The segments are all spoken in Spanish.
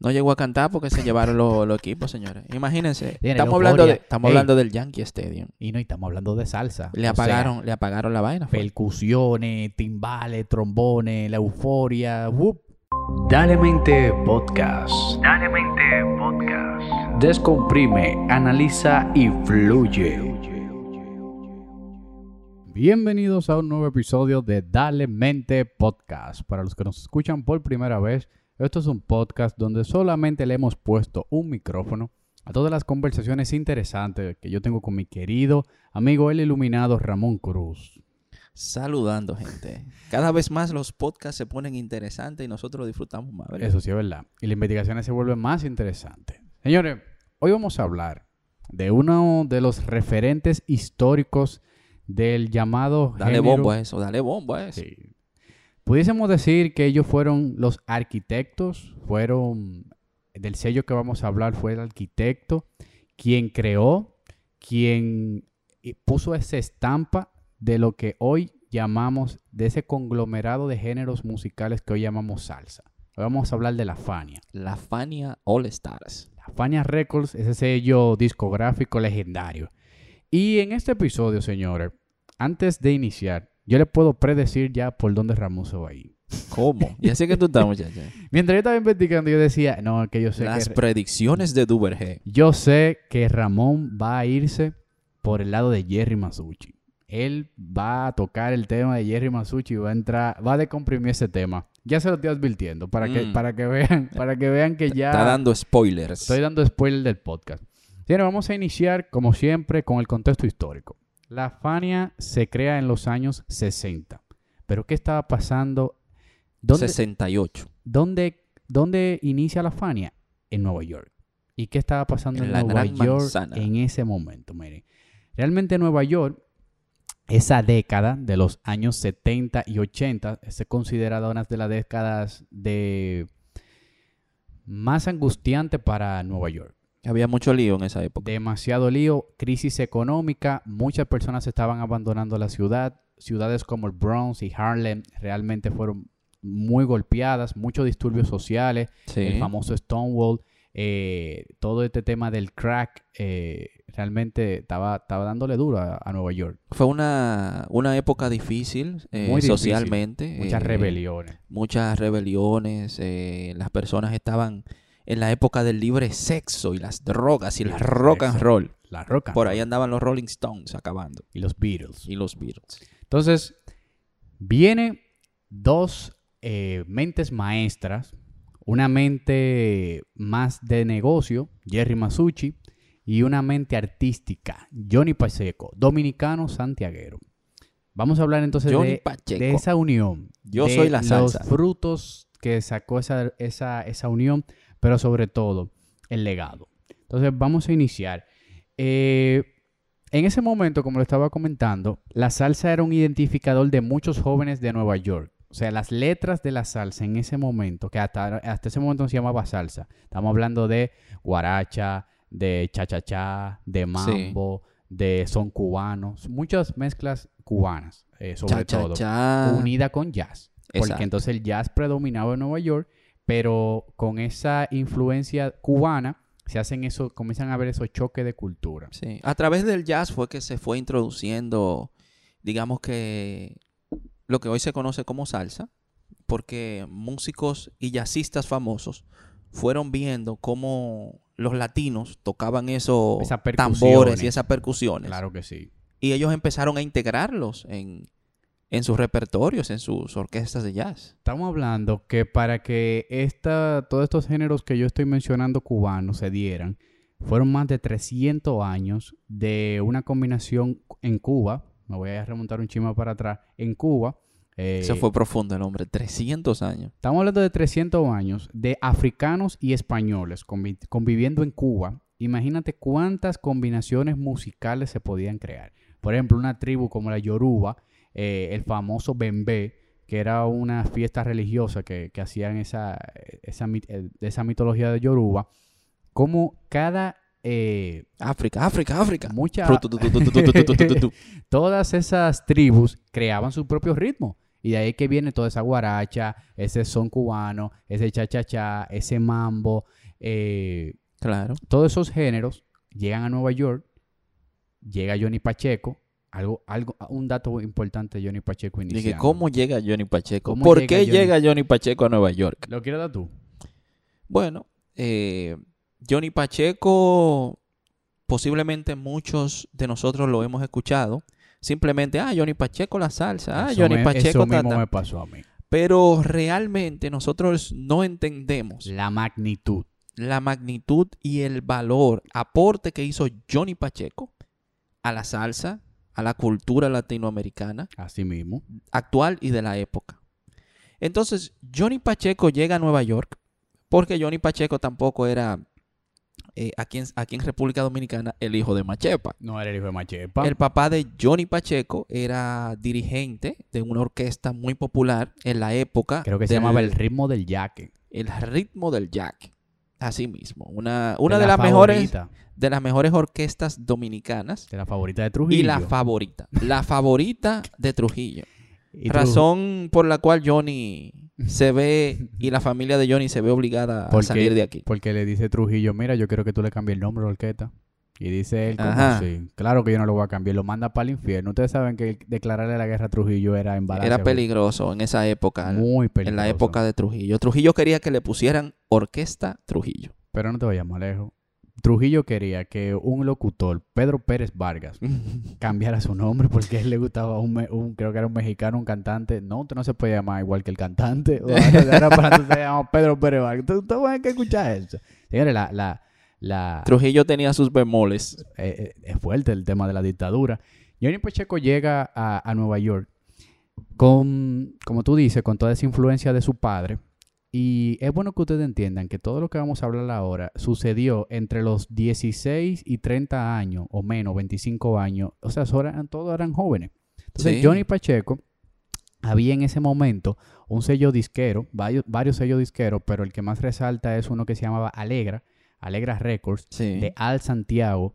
No llegó a cantar porque se llevaron los, los equipos, señores. Imagínense. Tiene Estamos hablando, de, estamos Ey. hablando del Yankee Stadium. Y no, y estamos hablando de salsa. Le O apagaron, le apagaron la vaina. fue. percusiones, timbales, trombones, la euforia. ¡wup! Dale Mente Podcast. Dale Mente Podcast. Descomprime, analiza y fluye. Bienvenidos a un nuevo episodio de Dale Mente Podcast. Para los que nos escuchan por primera vez, esto es un podcast donde solamente le hemos puesto un micrófono a todas las conversaciones interesantes que yo tengo con mi querido amigo el iluminado Ramón Cruz. Saludando, gente. Cada vez más los podcasts se ponen interesantes y nosotros disfrutamos más. ¿verdad? Eso sí es verdad. Y las investigaciones se vuelven más interesantes. Señores, hoy vamos a hablar de uno de los referentes históricos del llamado Dale género- bombo a eso, dale bombo a eso. Sí. Pudiésemos decir que ellos fueron los arquitectos, fueron del sello que vamos a hablar fue el arquitecto quien creó, quien eh, puso esa estampa de lo que hoy llamamos de ese conglomerado de géneros musicales que hoy llamamos salsa. Hoy vamos a hablar de la Fania. La Fania All Stars. La Fania Records, ese sello discográfico legendario. Y en este episodio, señores, antes de iniciar, yo le puedo predecir ya por dónde Ramón se va a ir. ¿Cómo? Y así que tú estás, muchacha. Mientras yo estaba investigando, yo decía, no, que yo sé Las que predicciones de Duvergé. yo sé que Ramón va a irse por el lado de Jerry Masucci. Él va a tocar el tema de Jerry Masucci y va a entrar, va a decomprimir ese tema. Ya se lo estoy advirtiendo para que, Mm. para que vean, para que vean que ya Está dando spoilers. estoy dando spoiler del podcast. Bien, vamos a iniciar, como siempre, con el contexto histórico. La Fania se crea en los años 60. Pero ¿qué estaba pasando? ¿Dónde, 68. ¿Dónde, dónde inicia la Fania? En Nueva York. ¿Y qué estaba pasando en, En la Nueva York Manzana. en ese momento? Miren, realmente Nueva York, esa década de los años 70 y 80, es considerada una de las décadas de más angustiante para Nueva York. Había mucho lío en esa época. Demasiado lío, crisis económica, muchas personas estaban abandonando la ciudad. Ciudades como el Bronx y Harlem realmente fueron muy golpeadas, muchos disturbios sociales, Sí. el famoso Stonewall, eh, todo este tema del crack eh, realmente estaba, estaba dándole duro a, a Nueva York. Fue una, una época difícil, eh, Muy difícil. socialmente. Muchas rebeliones. Muchas rebeliones. las personas estaban en la época del libre sexo y las drogas y el rock and roll. La. Por ahí andaban los Rolling Stones acabando. Y los Beatles. Y los Beatles. Entonces, viene dos eh, mentes maestras, una mente más de negocio, Jerry Masucci, y una mente artística, Johnny Pacheco, dominicano santiaguero. Vamos a hablar entonces de, esa unión. Yo de soy la Los salsa. frutos que sacó esa, esa, esa unión, pero sobre todo el legado. Entonces vamos a iniciar. Eh, en ese momento, como lo estaba comentando, la salsa era un identificador de muchos jóvenes de Nueva York. O sea, las letras de la salsa en ese momento, que hasta, hasta ese momento no se llamaba salsa. Estamos hablando de guaracha, de cha-cha-cha, de mambo, de son cubanos. Muchas mezclas cubanas, eh, sobre Cha, cha, todo. Unida con jazz. Porque entonces el jazz predominaba en Nueva York, pero con esa influencia cubana se hacen eso, comienzan a haber esos choques de cultura. Sí. A través del jazz fue que se fue introduciendo, digamos que lo que hoy se conoce como salsa, porque músicos y jazzistas famosos fueron viendo cómo los latinos tocaban esos tambores y esas percusiones. Claro que sí. Y ellos empezaron a integrarlos en, en sus repertorios, en sus orquestas de jazz. Estamos hablando que para que esta, todos estos géneros que yo estoy mencionando cubanos se dieran, fueron más de 300 años de una combinación en Cuba. Me voy a remontar un chima para atrás. En Cuba. eh, Eso fue profundo el hombre, 300 años. Estamos hablando de 300 años de africanos y españoles convi- conviviendo en Cuba. Imagínate cuántas combinaciones musicales se podían crear. Por ejemplo, una tribu como la Yoruba, el famoso Bembé, que era una fiesta religiosa que, que hacían esa, esa, esa, mitología de Yoruba, como cada... África, África, África. Muchas... todas esas tribus creaban su propio ritmo. Y de ahí que viene toda esa guaracha, ese son cubano, ese cha-cha-cha, ese mambo. Claro. Todos esos géneros llegan a Nueva York, llega Johnny Pacheco, algo, algo, un dato importante de Johnny Pacheco Dije, iniciando. ¿cómo llega Johnny Pacheco? ¿Cómo ¿Por llega qué Johnny- llega Johnny Pacheco a Nueva York? ¿Lo quieres dar tú? Bueno, eh, Johnny Pacheco, posiblemente muchos de nosotros lo hemos escuchado. Simplemente, ah, Johnny Pacheco la salsa, ah, Eso Johnny me- Pacheco Eso ta, mismo ta. me pasó a mí. Pero realmente nosotros no entendemos La magnitud. la magnitud y el valor, aporte que hizo Johnny Pacheco a la salsa, a la cultura latinoamericana Así mismo. actual y de la época. Entonces, Johnny Pacheco llega a Nueva York porque Johnny Pacheco tampoco era eh, aquí, en, aquí en República Dominicana el hijo de Machepa. No era el hijo de Machepa. El papá de Johnny Pacheco era dirigente de una orquesta muy popular en la época. Creo que se del- llamaba El Ritmo del Yaque. el ritmo del jack. Así mismo. Una, una de, la las mejores de las mejores orquestas dominicanas. De la favorita de Trujillo. Y la favorita. La favorita de Trujillo. Y Razón por la cual Johnny se ve y la familia de Johnny se ve obligada a salir de aquí. Porque le dice Trujillo, mira, yo quiero que tú le cambies el nombre a la orquesta. Y dice él, ¿cómo Ajá. así? Claro que yo no lo voy a cambiar, lo manda para el infierno. Ustedes saben que declararle la guerra a Trujillo era embarazo. Era peligroso en esa época. Muy peligroso. En la época de Trujillo. Trujillo quería que le pusieran Orquesta Trujillo. Pero no te vayas más lejos. Trujillo quería que un locutor, Pedro Pérez Vargas, cambiara su nombre porque él le gustaba un, un- creo que era un mexicano, un cantante. No, usted no se puede llamar igual que el cantante. Ahora, para tú se llama Pedro Pérez Vargas. Tú, tú vas a que escuchar eso. Señores, la, la, la, Trujillo tenía sus bemoles. eh, eh, es fuerte el tema de la dictadura. Johnny Pacheco llega a, a Nueva York con, como tú dices, con toda esa influencia de su padre. Y es bueno que ustedes entiendan que todo lo que vamos a hablar ahora sucedió entre los 16 y 30 años, o menos, 25 años. O sea, todos eran jóvenes. Entonces, Sí. Johnny Pacheco había en ese momento un sello disquero, varios, varios sellos disqueros, pero el que más resalta es uno que se llamaba Alegra, Alegra Records, Sí. de Al Santiago.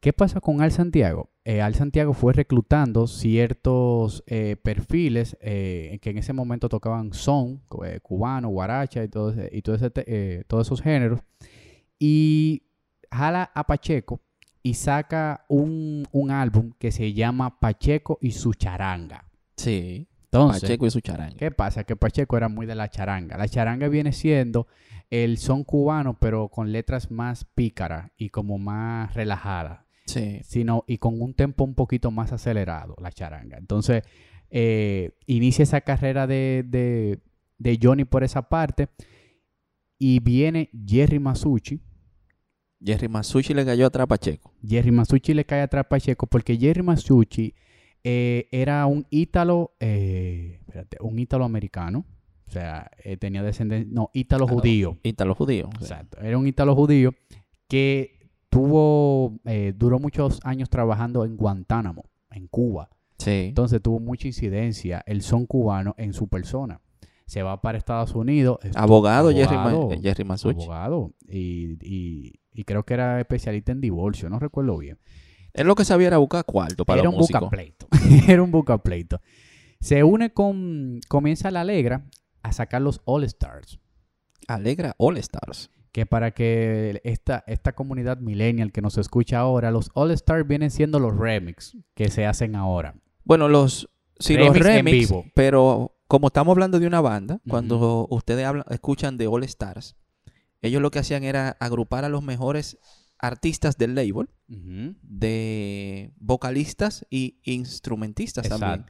¿Qué pasa con Al Santiago? Eh, Al Santiago fue reclutando ciertos eh, perfiles eh, que en ese momento tocaban son, cu- cubano, guaracha y, todo ese- y todo ese te- todos esos géneros. Y jala a Pacheco y saca un, un álbum que se llama Pacheco y su charanga. Sí. Entonces, Pacheco y su charanga. ¿Qué pasa? Que Pacheco era muy de la charanga. La charanga viene siendo el son cubano, pero con letras más pícaras y como más relajadas, Sí. sino y con un tempo un poquito más acelerado, la charanga. Entonces, eh, inicia esa carrera de, de- de Johnny por esa parte y viene Jerry Masucci. Jerry Masucci le cayó atrás a Pacheco. Jerry Masucci le cae atrás a Pacheco porque Jerry Masucci eh, era un ítalo, eh, espérate, un ítalo americano. O sea, eh, tenía descendencia, no, ítalo judío. Ítalo judío. Exacto. Era un ítalo judío que tuvo, eh, duró muchos años trabajando en Guantánamo, en Cuba. Sí. Entonces tuvo mucha incidencia el son cubano en su persona. Se va para Estados Unidos. es Abogado, Jerry, abogado, eh, Jerry Masucci. abogado, y, y- y creo que era especialista en divorcio, no recuerdo bien. Él lo que sabía era buscar cuarto para era los un bucapleito. era un bucapleito. Se une con, comienza la Alegra a sacar los All Stars. Alegra All Stars. Que para que esta, esta comunidad millennial que nos escucha ahora, los All Stars vienen siendo los remix que se hacen ahora. Bueno, los sí, los Remix en vivo. pero como estamos hablando de una banda, cuando ustedes hablan, escuchan de All Stars, ellos lo que hacían era agrupar a los mejores artistas del label, de vocalistas y instrumentistas también.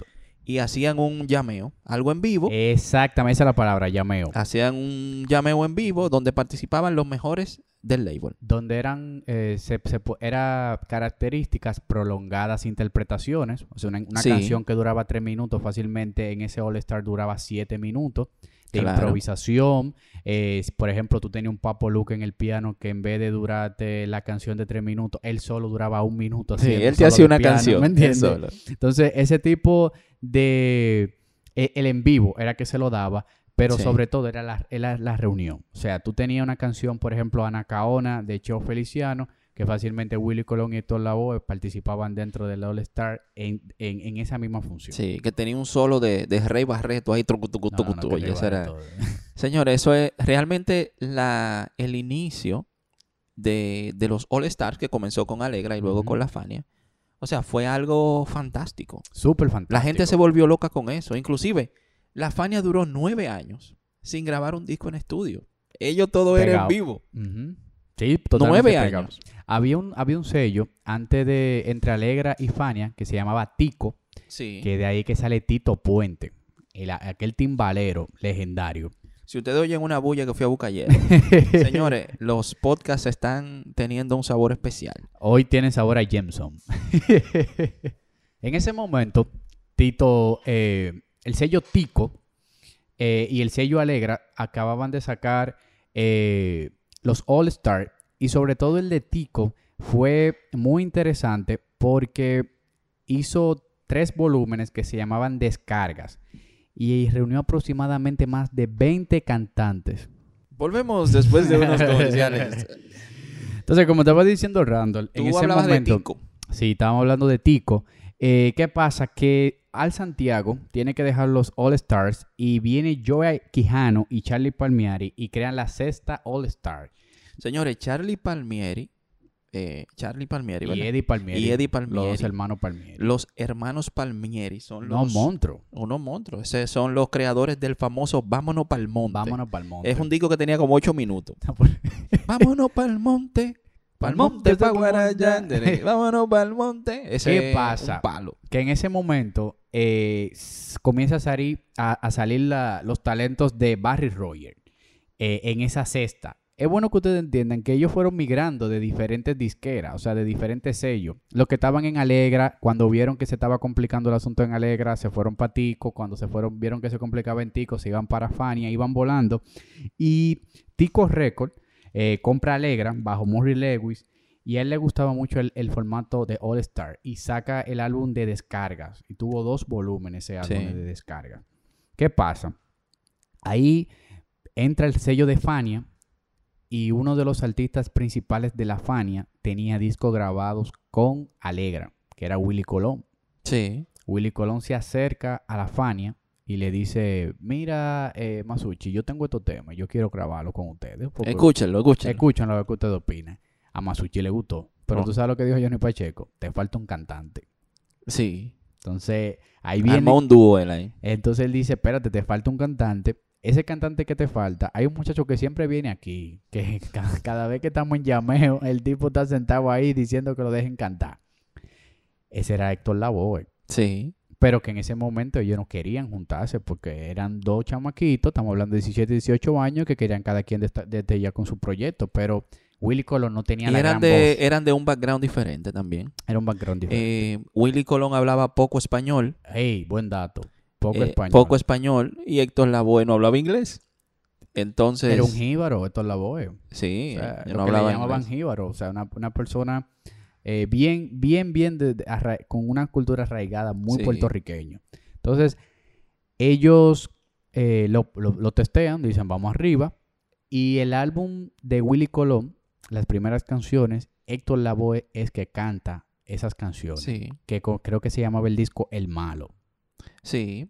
Y hacían un llameo, algo en vivo. Exactamente, esa es la palabra, llameo. Hacían un llameo en vivo donde participaban los mejores del label. donde eran eh, se, se era características prolongadas interpretaciones o sea una, una Sí. canción que duraba tres minutos fácilmente en ese All Star duraba siete minutos de Claro. improvisación eh, por ejemplo tú tenías un Papo Luke en el piano que en vez de durarte la canción de tres minutos él solo duraba un minuto Sí, él te hacía una piano, canción. ¿me entiendes? solo. Entonces, ese tipo de... e- El en vivo era que se lo daba, pero Sí. sobre todo era la, era la reunión. O sea, tú tenías una canción, por ejemplo, Anacaona de Cheo Feliciano, que fácilmente Willy Colón y Héctor Lavoe participaban dentro del All Star en, en, en esa misma función. Sí, que tenía un solo de, de Rey Barreto ahí. trucu, tucu, No, era-. Señores, eso es realmente la, el inicio de, de los All Stars que comenzó con Alegra y luego con la Fania. O sea, fue algo fantástico. Súper fantástico. La gente se volvió loca con eso. Inclusive, la Fania duró nueve años sin grabar un disco en estudio. Ellos todo era en vivo. Ujú. Sí, totalmente Nueve años. Había un, había un sello antes de entre Alegra y Fania que se llamaba Tico, Sí. que de ahí que sale Tito Puente, el- aquel timbalero legendario. Si ustedes oyen una bulla que fui a buscar ayer. Señores, los podcasts están teniendo un sabor especial. Hoy tienen sabor a Jameson. en ese momento, Tito, eh, el sello Tico eh, y el sello Alegra acababan de sacar eh, los All Star y sobre todo el de Tico fue muy interesante porque hizo tres volúmenes que se llamaban descargas y reunió aproximadamente más de 20 cantantes. Volvemos después de unos comerciales. Entonces, como estaba diciendo Randall, en Tú ese hablabas momento... de Tico. Sí, estábamos hablando de Tico. Eh, ¿Qué pasa? Que al Santiago tiene que dejar los All Stars y viene Joey Quijano y Charlie Palmieri y crean la sexta All Star. Señores, Charlie Palmieri, eh, Charlie Palmieri, Y. Eddie Palmieri. Y Eddie Los Palmieri. dos hermanos Palmieri. Los hermanos Palmieri son los unos monstruos. Esos son los creadores del famoso Vámonos pa'l monte. Vámonos para el monte. Es un disco que tenía como ocho minutos. Vámonos pa'l monte. Pa'l Pa'l monte, pa' pa'l Guarayán. monte. Vámonos pa'l monte. Ese ¿Qué pasa? Un palo. que en ese momento eh, comienza a salir, a, a salir la- los talentos de Barry Roger eh, en esa cesta. Es bueno que ustedes entiendan que ellos fueron migrando de diferentes disqueras, o sea, de diferentes sellos. Los que estaban en Alegra, cuando vieron que se estaba complicando el asunto en Alegra, se fueron para Tico. Cuando se fueron, vieron que se complicaba en Tico, se iban para Fania, iban volando. Y Tico Record eh, compra Alegra bajo Murray Lewis y a él le gustaba mucho el, el formato de All Star y saca el álbum de descargas. Y tuvo dos volúmenes ese álbum Sí. de descargas. ¿Qué pasa? Ahí entra el sello de Fania y uno de los artistas principales de la Fania tenía discos grabados con Alegra, que era Willy Colón. Sí. Willy Colón se acerca a la Fania y le dice, mira, eh, Masucci, yo tengo estos temas, yo quiero grabarlo con ustedes. Escúchenlo, escúchenlo. Escuchen lo que usted opina. A Masucci le gustó. Pero Oh. tú sabes lo que dijo Johnny Pacheco. Te falta un cantante. Sí. Entonces, ahí viene. Armó un dúo él ahí. Entonces él dice, espérate, te falta un cantante. Ese cantante que te falta, hay un muchacho que siempre viene aquí, que ca- cada vez que estamos en llameo, el tipo está sentado ahí diciendo que lo dejen cantar. Ese era Héctor Lavoe. Sí. Pero que en ese momento ellos no querían juntarse porque eran dos chamaquitos, estamos hablando de 17, 18 años, que querían cada quien desde ya con su proyecto. Pero Willy Colón no tenía Y la eran gran de, voz. eran de un background diferente también. Era un background diferente. Eh, Willy Colón hablaba poco español. Hey, buen dato. Poco eh, español. Poco español. Y Héctor Lavoe no hablaba inglés. Entonces. Era un jíbaro, esto es la voz. Sí, O sea, lo no que le llamaban inglés. jíbaro. O sea, una, una persona eh, bien, bien, bien de- de arra- con una cultura arraigada muy Sí. puertorriqueño. Entonces, ellos eh, lo, lo- lo testean, dicen vamos arriba. Y el álbum de Willy Colón, las primeras canciones, Héctor Lavoe es que canta esas canciones. Sí, Que creo que se llamaba el disco El Malo. Sí.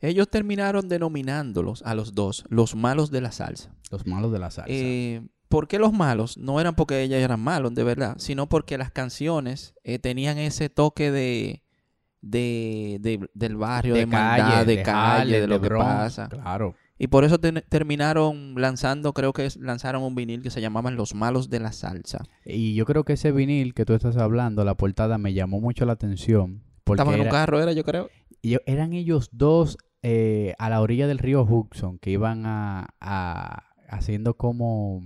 Ellos terminaron denominándolos a los dos los malos de la salsa. Los malos de la salsa. Eh, ¿Por qué los malos? No eran porque ellos eran malos, de verdad, sino porque las canciones eh, tenían ese toque de, de, de- del barrio, de, maldad, de, calle, de lo que Bronx, pasa. Claro. Y por eso terminaron lanzando, creo que lanzaron un vinil que se llamaban Los Malos de la Salsa. Y yo creo que ese vinil que tú estás hablando, la portada me llamó mucho la atención. Porque Estaban en un carro, era yo creo. Ellos- eran ellos dos eh, a la orilla del río Hudson que iban a, a- haciendo como...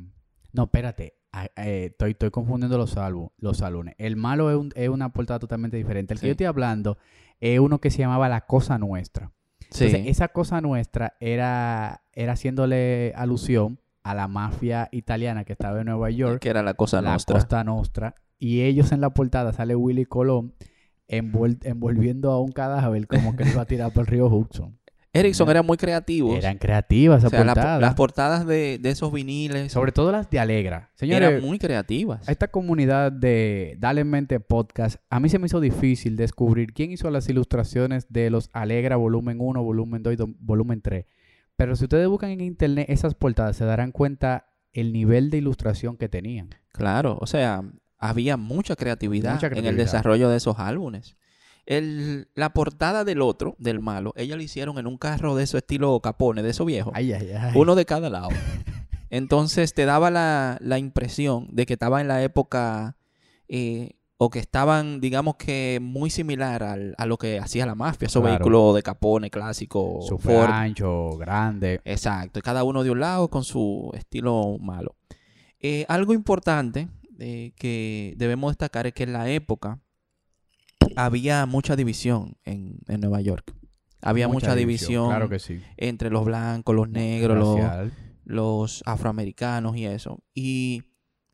No, espérate. eh, estoy, estoy confundiendo los, álbum, los álbumes. El malo es, un- es una portada totalmente diferente. El que yo estoy hablando es uno que se llamaba La Cosa Nuestra. Sí. Entonces, esa cosa nuestra era, era haciéndole alusión a la mafia italiana que estaba en Nueva York, que era la cosa la nuestra. Costa Nostra. Y ellos en la portada sale Willy Colón envolviendo a un cadáver como que lo iba a tirar por el río Hudson. Ericsson era muy creativo. Eran creativas o la- las portadas de, de esos viniles Sobre todo las de Alegra. Señores, eran muy creativas. a esta comunidad de Dale en Mente Podcast, a mí se me hizo difícil descubrir quién hizo las ilustraciones de los Alegra volumen 1, volumen 2 y volumen 3. Pero si ustedes buscan en internet esas portadas, se darán cuenta el nivel de ilustración que tenían. Claro, o sea, había mucha creatividad, Mucha en el desarrollo de esos álbumes. El, la portada del otro, del malo, ella lo hicieron en un carro de eso estilo Capone, de eso viejo. Ay, ay, ay. Uno de cada lado. Entonces te daba la, la impresión de que estaba en la época eh, o que estaban, digamos que muy similar al- a lo que hacía la mafia, esos Claro. vehículos de Capone clásico, Super Ford. ancho, grande. Exacto, y cada uno de un lado con su estilo malo. Eh, algo importante eh, que debemos destacar es que en la época había mucha división en, en Nueva York. Había mucha, división, Claro que sí. entre los blancos, los negros, los, los afroamericanos y eso. Y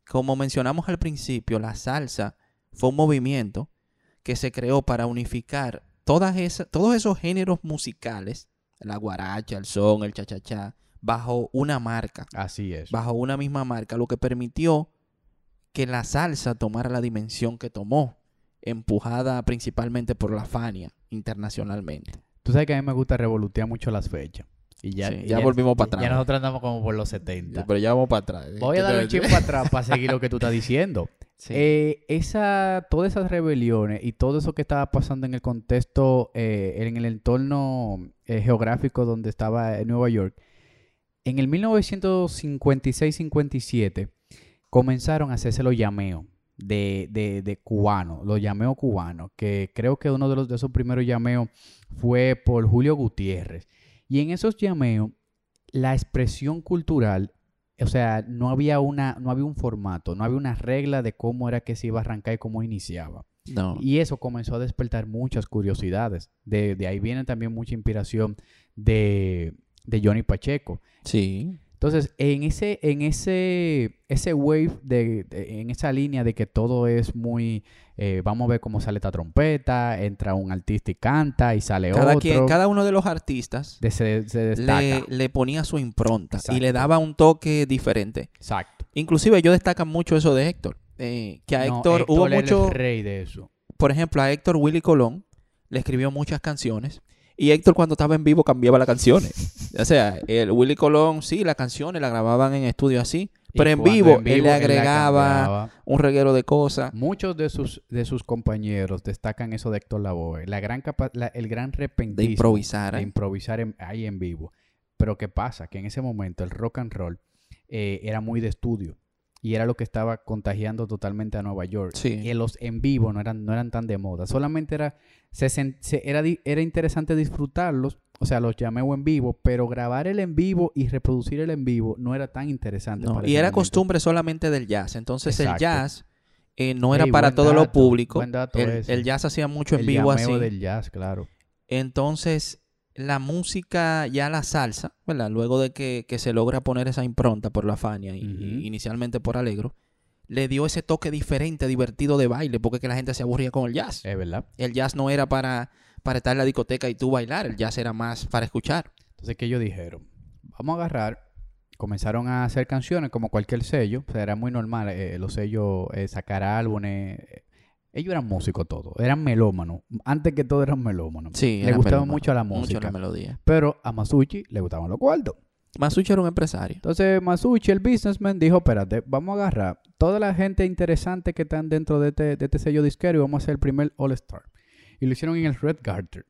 como mencionamos al principio, la salsa fue un movimiento que se creó para unificar todas esas, todos esos géneros musicales, la guaracha, el son, el cha-cha-cha, bajo una marca, Así es. bajo una misma marca, lo que permitió que la salsa tomara la dimensión que tomó, empujada principalmente por la Fania internacionalmente. Tú sabes que a mí me gusta revolutear mucho las fechas. Y ya, Sí, y ya volvimos para atrás. Ya nosotros andamos como por los 70. Pero ya vamos para atrás. Voy a dar un chip para atrás para seguir lo que tú estás diciendo. Sí. Eh, esa, todas esas rebeliones y todo eso que estaba pasando en el contexto, eh, en el entorno eh, geográfico donde estaba eh, Nueva York, en el 1956-57 comenzaron a hacerse los llameos de, de, de cubanos, los llameos cubanos, que creo que uno de, los, de esos primeros llameos fue por Julio Gutiérrez. Y en esos llameos, la expresión cultural o sea, no había una, no había un formato, no había una regla de cómo era que se iba a arrancar y cómo iniciaba. no. Y eso comenzó a despertar muchas curiosidades. De, de ahí viene también mucha inspiración de, de Johnny Pacheco. Sí. Entonces, en ese, en ese, ese wave, de, de- en esa línea de que todo es muy, eh, vamos a ver cómo sale esta trompeta, entra un artista y canta y sale Cada, otro. quien, cada uno de los artistas de- se, se destaca. le, le ponía su impronta y le daba un toque diferente. Exacto. Inclusive ellos destacan mucho eso de Héctor. eh, que a No, Héctor, hubo mucho, el rey de eso. por ejemplo, a Héctor Willy Colón le escribió muchas canciones y Héctor cuando estaba en vivo cambiaba las canciones. O sea, el Willy Colón sí, las canciones las grababan en estudio así, pero en vivo, en él le agregaba un reguero de cosas. Muchos de sus, de sus compañeros destacan eso de Héctor Lavoe, la gran capa- la- el gran De repentismo improvisar. de ¿eh? improvisar en- ahí en vivo. Pero ¿qué pasa? Que en ese momento el rock and roll eh, era muy de estudio y era lo que estaba contagiando totalmente a Nueva York. Sí. Y los en vivo no eran, no eran tan de moda. Solamente era, se, sen- se- era, era interesante disfrutarlos, o sea, los llameo en vivo, pero grabar el en vivo y reproducir el en vivo no era tan interesante. No, para y era momento. costumbre solamente del jazz. Entonces Exacto. el jazz eh, no era Ey, para todo lo público. buen dato El, jazz hacía mucho en vivo así. del jazz, claro. Entonces, la música, ya la salsa, ¿verdad? Luego de que, que se logra poner esa impronta por la Fania y, inicialmente por Alegro, le dio ese toque diferente, divertido de baile, porque que la gente se aburría con el jazz. Es verdad. El jazz no era para, para estar en la discoteca y tú bailar, el jazz era más para escuchar. Entonces, ¿qué ellos dijeron? Vamos a agarrar. Comenzaron a hacer canciones como cualquier sello. O sea, era muy normal eh, los sellos eh, sacar álbumes. Ellos eran músicos todos. Eran melómanos. Antes que todo eran melómanos. Sí, Le gustaba mucho la Mucho música. la melodía. Pero a Masucci le gustaban los cuartos. Masucci era un empresario. Entonces Masucci, el businessman, dijo, espérate, vamos a agarrar toda la gente interesante que están dentro de este, de este sello disquero y vamos a hacer el primer All Star. Y lo hicieron en el Red Garter.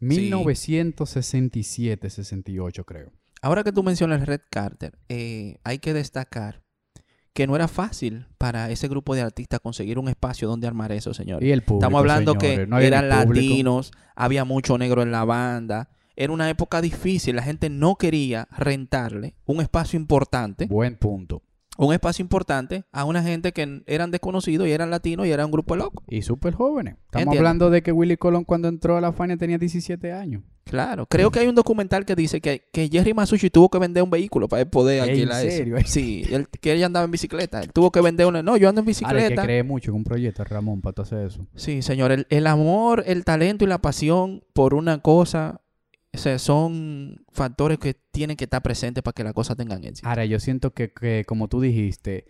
1967-68 creo. Ahora que tú mencionas Red Carter, eh, hay que destacar que no era fácil para ese grupo de artistas conseguir un espacio donde armar eso, señores. Y el público, Estamos hablando señores, que no eran latinos, había mucho negro en la banda. Era una época difícil, la gente no quería rentarle un espacio importante, Buen punto. un espacio importante a una gente que eran desconocidos y eran latinos y era un grupo loco. Y súper jóvenes. Estamos hablando de que Willy Colón cuando entró a la Fania tenía 17 años. Claro, creo que hay un documental que dice que, que Jerry Masucci tuvo que vender un vehículo para él poder ¿En alquilar eso. serio? Sí, él, que ella andaba en bicicleta. Él tuvo que vender una. No, yo ando en Ahora hay que bicicleta. cree mucho en un proyecto, Ramón, para hacer eso. Sí, señor. El, el amor, el talento y la pasión por una cosa O sea, son factores que tienen que estar presentes para que la cosa tengan éxito. Ahora, yo siento que, que, como tú dijiste,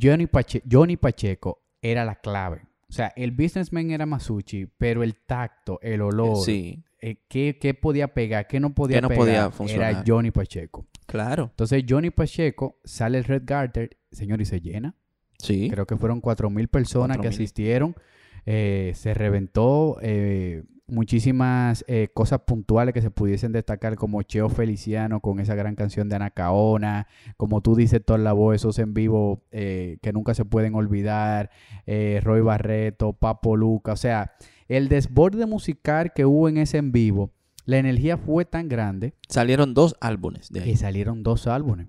Johnny, Pache- Johnny Pacheco era la clave. O sea, el businessman era Masucci, pero el tacto, el olor, Sí, eh, qué, qué podía pegar, qué no podía ¿Qué no pegar, podía era funcionar? Johnny Pacheco. claro. Entonces, Johnny Pacheco sale el Red Garter, señor, y se llena. Sí. Creo que fueron 4.000 personas que 4.000. asistieron. Eh, se reventó eh, muchísimas eh, cosas puntuales que se pudiesen destacar, como Cheo Feliciano con esa gran canción de Anacaona, como tú dices, toda la voz, esos en vivo eh, que nunca se pueden olvidar, eh, Roy Barreto, Papo Luca, o sea, el desborde musical que hubo en ese en vivo, la energía fue tan grande Salieron dos álbumes de ahí. y salieron dos álbumes.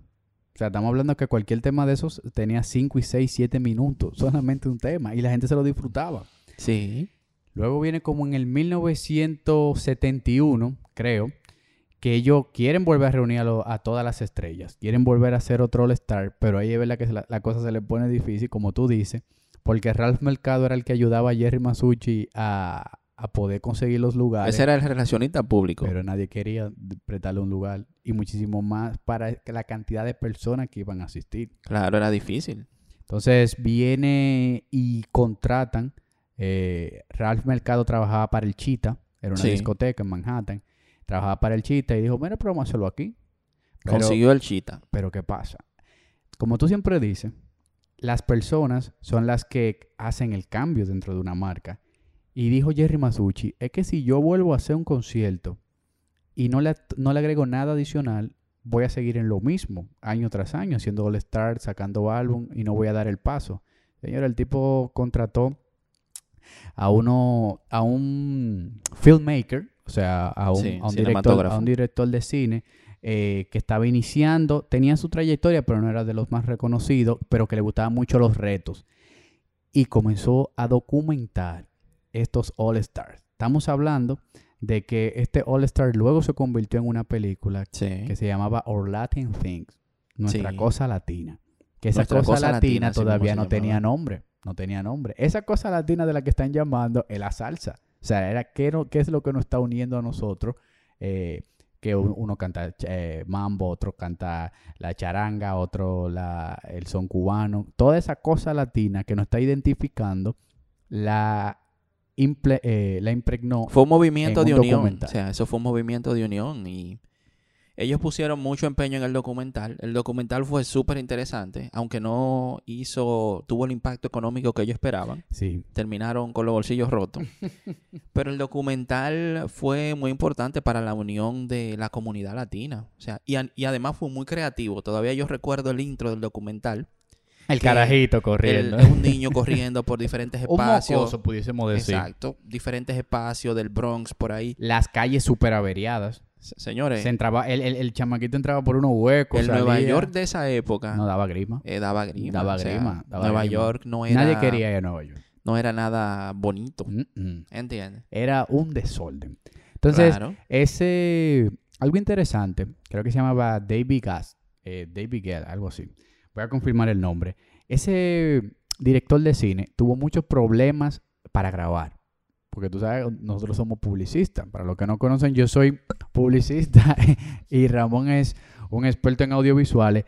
O sea, estamos hablando que cualquier tema de esos tenía 5 y 6, 7 minutos, solamente un tema, y la gente se lo disfrutaba. Sí. Luego viene como en el 1971, creo, que ellos quieren volver a reunir a, lo- a todas las estrellas, quieren volver a hacer otro All-Star, pero ahí es verdad que la, la cosa se le pone difícil, como tú dices, porque Ralph Mercado era el que ayudaba a Jerry Masucci a, a poder conseguir los lugares. Ese era el relacionista público. Pero nadie quería prestarle un lugar y muchísimo más para la cantidad de personas que iban a asistir. Claro, era difícil. Entonces viene y contratan. Eh, Ralph Mercado trabajaba para el Chita, era una Sí. discoteca en Manhattan. Trabajaba para el Chita y dijo: Mira, pero vamos a hacerlo aquí. Pero, Consiguió el chita. pero ¿qué pasa? Como tú siempre dices, las personas son las que hacen el cambio dentro de una marca. Y dijo Jerry Masucci, es que si yo vuelvo a hacer un concierto y no le, no le agrego nada adicional, voy a seguir en lo mismo, año tras año, haciendo All Star, sacando álbum y no voy a dar el paso. Señor, el tipo contrató a uno, a un filmmaker, o sea, a un, Sí, a un director, a un director de cine eh, que estaba iniciando, tenía su trayectoria, pero no era de los más reconocidos, pero que le gustaban mucho los retos. Y comenzó a documentar estos All Stars. Estamos hablando de que este All Star luego se convirtió en una película Sí. que se llamaba Our Latin Things, nuestra Sí. cosa latina. Que esa Nuestra cosa, cosa latina, todavía no tenía nombre, no tenía nombre. Esa cosa latina de la que están llamando es la salsa. O sea, era qué, no- qué es lo que nos está uniendo a nosotros. Eh, que un- uno canta eh, mambo, otro canta la charanga, otro la, el son cubano. Toda esa cosa latina que nos está identificando la, imple- eh, la impregnó. Fue un movimiento en de un unión. documental. O sea, eso fue un movimiento de unión y ellos pusieron mucho empeño en el documental. El documental fue súper interesante, aunque no hizo, tuvo el impacto económico que ellos esperaban. Sí, Terminaron con los bolsillos rotos. Pero el documental fue muy importante para la unión de la comunidad latina. O sea, y, además fue muy creativo. Todavía yo recuerdo el intro del documental. el carajito El, corriendo. un niño corriendo por diferentes un espacios. mocoso, pudiésemos decir. Exacto. Diferentes espacios del Bronx por ahí. Las calles súper averiadas. Se- Señores, Se entraba, el, el, el chamaquito entraba por unos huecos. el Nueva. York de esa época No daba grima. eh, daba grima. Daba o sea, grima, daba Nueva grima. York no era, Nadie quería ir a Nueva York. no era nada bonito. ¿Entiendes? Era un desorden. Entonces, claro. ese... Algo interesante, creo que se llamaba David Gas. eh, David Gale, algo así. Voy a confirmar el nombre. Ese director de cine tuvo muchos problemas para grabar. Porque tú sabes, nosotros somos publicistas. Para los que no conocen, yo soy publicista y Ramón es un experto en audiovisuales.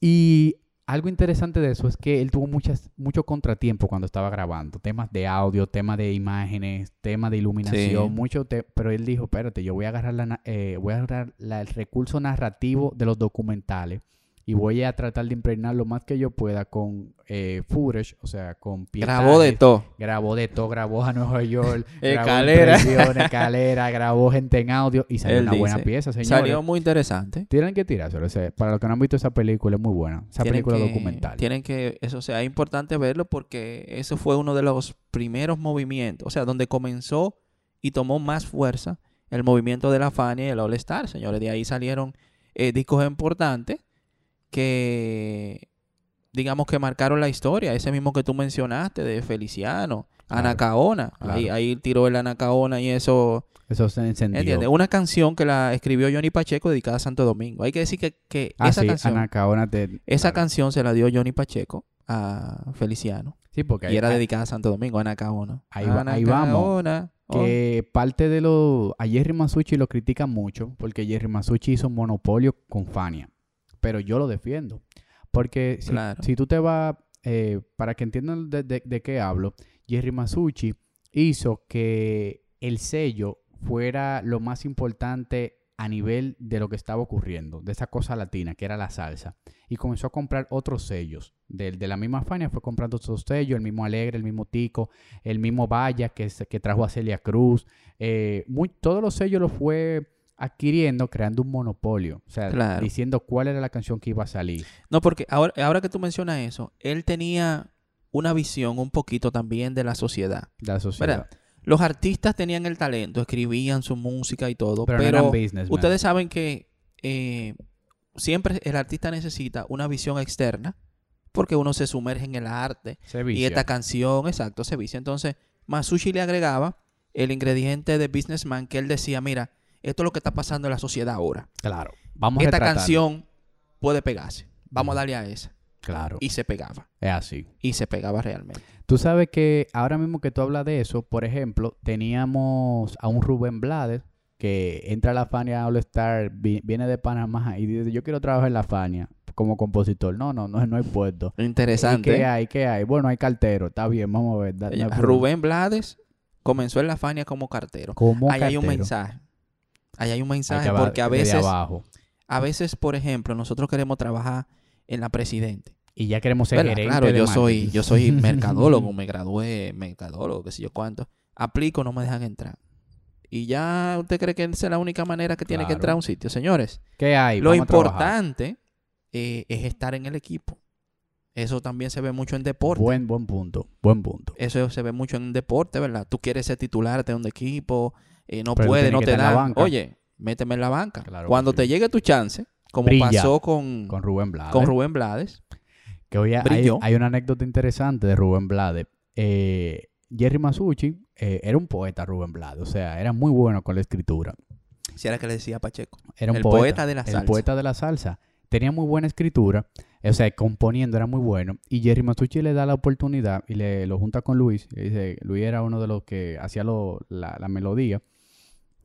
Y algo interesante de eso es que él tuvo muchas, mucho contratiempo cuando estaba grabando. Temas de audio, temas de imágenes, temas de iluminación, Sí. mucho te- pero él dijo, espérate, yo voy a agarrar, la, eh, voy a agarrar la- el recurso narrativo de los documentales y voy a tratar de impregnar lo más que yo pueda con eh, footage, o sea, con Grabó de todo. Grabó de todo, grabó a Nueva York, grabó Escalera. impresiones, escalera, grabó gente en audio y salió Él una buena pieza, señores. Salió muy interesante. Tienen que tirárselo. ese- Para los que no han visto esa película, es muy buena. Esa Tienen película que- documental. Tienen que, eso sea, es importante verlo porque eso fue uno de los primeros movimientos, o sea, donde comenzó y tomó más fuerza el movimiento de la Fania y el All Star, señores. De ahí salieron eh, discos importantes que, digamos, que marcaron la historia. Ese mismo que tú mencionaste de Feliciano, Claro, Anacaona. Ahí, claro. ahí tiró el Anacaona y eso, Eso se encendió. ¿entiendes? Una canción que la escribió Johnny Pacheco dedicada a Santo Domingo. Hay que decir que, que Ah, esa sí, canción... Anacaona te- Esa claro. canción se la dio Johnny Pacheco a Feliciano. Sí, porque y ahí- era ahí- dedicada a Santo Domingo, Anacaona. Ahí va- ahí vamos. Anacaona. Oh, que parte de lo... A Jerry Masucci lo critican mucho porque Jerry Masucci hizo un monopolio con Fania. Pero yo lo defiendo. Porque si, Claro. si tú te vas... eh, para que entiendan de, de- de qué hablo, Jerry Masucci hizo que el sello fuera lo más importante a nivel de lo que estaba ocurriendo, de esa cosa latina, que era la salsa. Y comenzó a comprar otros sellos. De, de la misma Fania fue comprando otros sellos, el mismo Alegre, el mismo Tico, el mismo Vaya que, que trajo a Celia Cruz. eh, muy- todos los sellos los fue adquiriendo, creando un monopolio. O sea, Claro. diciendo cuál era la canción que iba a salir. No, porque ahora, ahora que tú mencionas eso, él tenía una visión un poquito también de la sociedad. de la sociedad. ¿Verdad? Los artistas tenían el talento, escribían su música y todo, Pero, pero, no eran ustedes saben que eh, siempre el artista necesita una visión externa porque uno se sumerge en el arte Se y esta canción, exacto, se vicia. Entonces, Masushi le agregaba el ingrediente de businessman que él decía, mira, esto es lo que está pasando en la sociedad ahora. Claro. Vamos a Esta canción puede pegarse. Vamos a darle a esa. Claro. Y se pegaba. Es así. Y se pegaba realmente. Tú sabes que ahora mismo que tú hablas de eso, por ejemplo, teníamos a un Rubén Blades que entra a la Fania All Star, vi- viene de Panamá y dice, yo quiero trabajar en la Fania como compositor. No, no, no, no hay puesto. ¿Y Interesante. qué hay? ¿Qué hay? Bueno, hay cartero. Está bien, vamos a ver. da- no hay problema. Rubén Blades comenzó en la Fania como cartero. Como Ahí hay un mensaje. Ahí hay un Hay mensaje que porque a veces, abajo. a veces, por ejemplo, nosotros queremos trabajar en la presidente. Y ya queremos ser ¿Verdad? gerente Claro, de yo soy, yo soy mercadólogo, me gradué mercadólogo, qué sé yo cuánto. Aplico, no me dejan entrar. Y ya usted cree que esa es la única manera que tiene que entrar a un sitio. Señores, ¿Qué hay? lo Vamos importante eh, es estar en el equipo. Eso también se ve mucho en deporte. Buen, buen punto. Buen punto. Eso se ve mucho en deporte, ¿verdad? Tú quieres ser titular de un equipo, eh, no Pero tienes no te banca. Oye, méteme en la banca. Claro Cuando sí. te llegue tu chance, como Brilla. pasó con, Con Rubén Blades. con Rubén Blades, Que hoy hay, hay una anécdota interesante de Rubén Blades. Eh, Jerry Masucci eh, era un poeta, Rubén Blades. O sea, era muy bueno con la escritura. si era que le decía Pacheco. Era un El poeta, poeta de la El salsa. poeta de la salsa. Tenía muy buena escritura. O sea, componiendo era muy bueno. Y Jerry Masucci le da la oportunidad y le lo junta con Luis. Dice, Luis era uno de los que hacía lo- la, la melodía.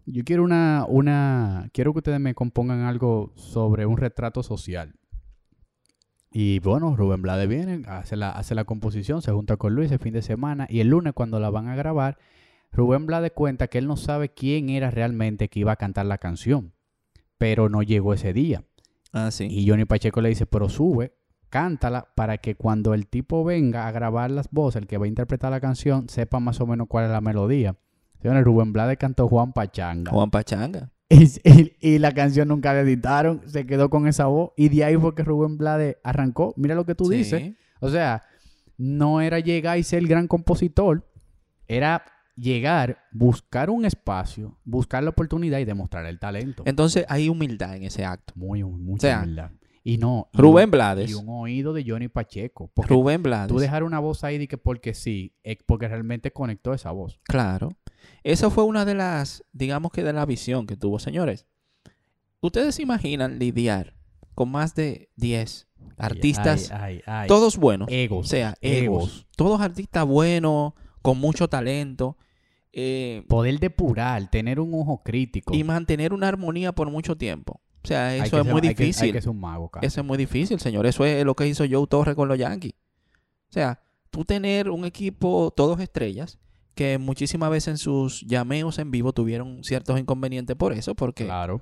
Yo quiero una, una, quiero que ustedes me compongan algo sobre un retrato social. Y bueno, Rubén Blades viene, hace la, hace la composición, se junta con Luis el fin de semana y el lunes cuando la van a grabar, Rubén Blades cuenta que él no sabe quién era realmente que iba a cantar la canción, pero no llegó ese día. Ah, sí. Y Johnny Pacheco le dice, pero sube, cántala para que cuando el tipo venga a grabar las voces, el que va a interpretar la canción, sepa más o menos cuál es la melodía. Señores, Rubén Blades cantó Juan Pachanga. Juan Pachanga. Y, y- y la canción nunca la editaron, se quedó con esa voz. Y de ahí fue que Rubén Blades arrancó. Mira lo que tú Sí. dices. O sea, no era llegar y ser el gran compositor, era llegar, buscar un espacio, buscar la oportunidad y demostrar el talento. Entonces hay humildad en ese acto. Muy, mucha O sea, humildad. Y no. y Rubén un- Blades. Y un oído de Johnny Pacheco. Porque Rubén Blades. tú dejar una voz ahí de que porque sí, es porque realmente conectó esa voz. Claro. Esa fue una de las, digamos que de la visión que tuvo, señores. Ustedes se imaginan lidiar con más de 10 artistas, Ay, ay, ay. todos buenos. egos. o sea, egos. egos. Todos artistas buenos, con mucho talento. eh, Poder depurar, tener un ojo crítico. y mantener una armonía por mucho tiempo. O sea, eso es ser- muy hay que- difícil. Hay que ser un mago, cara. Eso es muy difícil, señor. Eso es lo que hizo Joe Torre con los Yankees. O sea, tú tener un equipo todos estrellas que muchísimas veces en sus llameos en vivo tuvieron ciertos inconvenientes por eso, porque Claro.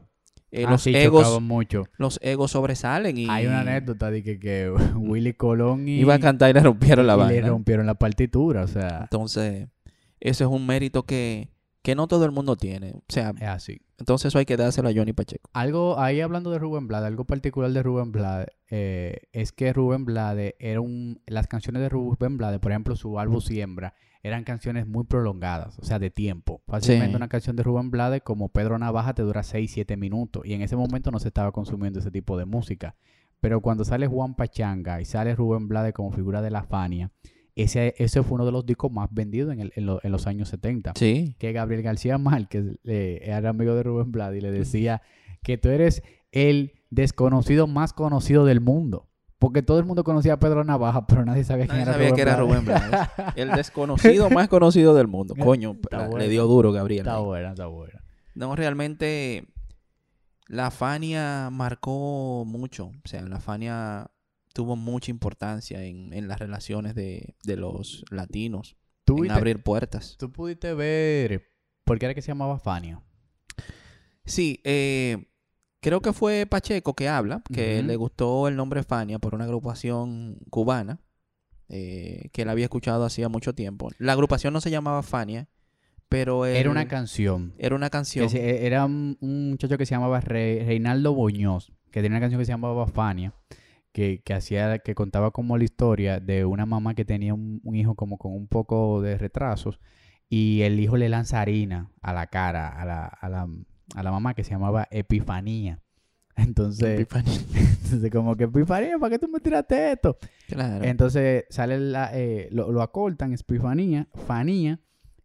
eh, Ah, los egos mucho. los egos sobresalen y Hay una anécdota de que, que Willy Colón y, iba a cantar y le rompieron la y le rompieron la partitura. O sea, Entonces, eso es un mérito que, que no todo el mundo tiene. O sea, es así. entonces eso hay que dárselo a Johnny Pacheco. Algo, ahí hablando de Rubén Blades, algo particular de Rubén Blades, eh, es que Rubén Blades era un... Las canciones de Rubén Blades, por ejemplo, su álbum Siembra, eran canciones muy prolongadas, o sea, de tiempo. Fácilmente Sí. una canción de Rubén Blades como Pedro Navaja te dura 6, 7 minutos. Y en ese momento no se estaba consumiendo ese tipo de música. Pero cuando sale Juan Pachanga y sale Rubén Blades como figura de la Fania, ese, ese fue uno de los discos más vendidos en, el- en lo- en los años 70 Sí. que Gabriel García Márquez eh, era amigo de Rubén Blades y le decía que tú eres el desconocido más conocido del mundo. Porque todo el mundo conocía a Pedro Navaja, pero nadie sabía quién Nadie era sabía Rubén que era. Rubén Blades. El desconocido más conocido del mundo. Coño, la- le dio duro Gabriel. Está ahí. buena, está buena. No, realmente la Fania marcó mucho. O sea, la Fania tuvo mucha importancia en, en las relaciones de, de los latinos. ¿Tú, En viste- abrir puertas. tú pudiste ver por qué era que se llamaba Fania. Sí, eh, creo que fue Pacheco que habla, que le gustó el nombre Fania por una agrupación cubana eh, que él había escuchado hacía mucho tiempo. La agrupación no se llamaba Fania, pero Era una canción. era una canción. se- era un, un muchacho que se llamaba Re- Reinaldo Boñoz, que tenía una canción que se llamaba Fania, que, que hacía, que contaba como la historia de una mamá que tenía un, un hijo como con un poco de retrasos, y el hijo le lanza harina a la cara, a la, a la, a la mamá que se llamaba Epifanía. Entonces, Epifanía. entonces como que Epifanía, ¿para qué tú me tiraste esto? Claro. Entonces sale la, eh, lo, lo acortan, Epifanía, Fanía,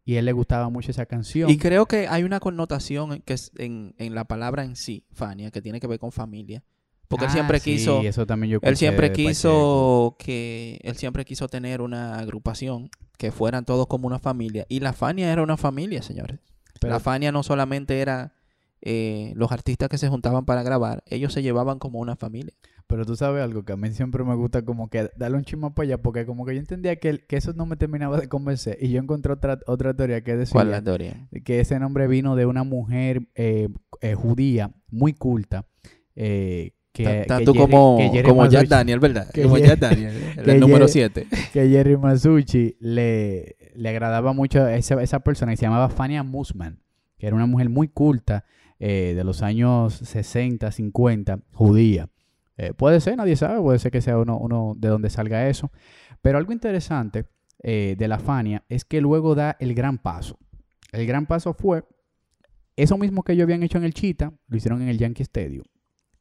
y a él le gustaba mucho esa canción. Y creo que hay una connotación que es en, en la palabra en sí, Fania, que tiene que ver con familia. Porque él Ah, siempre sí, quiso, eso también yo él siempre quiso que, él siempre quiso tener una agrupación que fueran todos como una familia. Y la Fania era una familia, señores. Pero- la Fania no solamente era eh, los artistas que se juntaban para grabar, ellos se llevaban como una familia. Pero tú sabes algo que a mí siempre me gusta como que darle un chisme para allá, porque como que yo entendía que, el- que eso no me terminaba de convencer. Y yo encontré otra, otra teoría que decía ¿Cuál es la teoría? que ese nombre vino de una mujer eh, eh, judía muy culta. eh, que, Está que tú Jerry- como, que como Jack Masucci- Daniel, ¿verdad? que Como Jerry- Jack Daniel, el, número Jerry- 7. que Jerry Masucci le, le agradaba mucho esa, esa persona que se llamaba Fania Musman, que era una mujer muy culta eh, de los años 60, 50, judía. Eh, puede ser, nadie sabe, puede ser que sea uno, uno de donde salga eso. Pero algo interesante eh, de la Fania es que luego da el gran paso. El gran paso fue eso mismo que ellos habían hecho en el Chita, lo hicieron en el Yankee Stadium.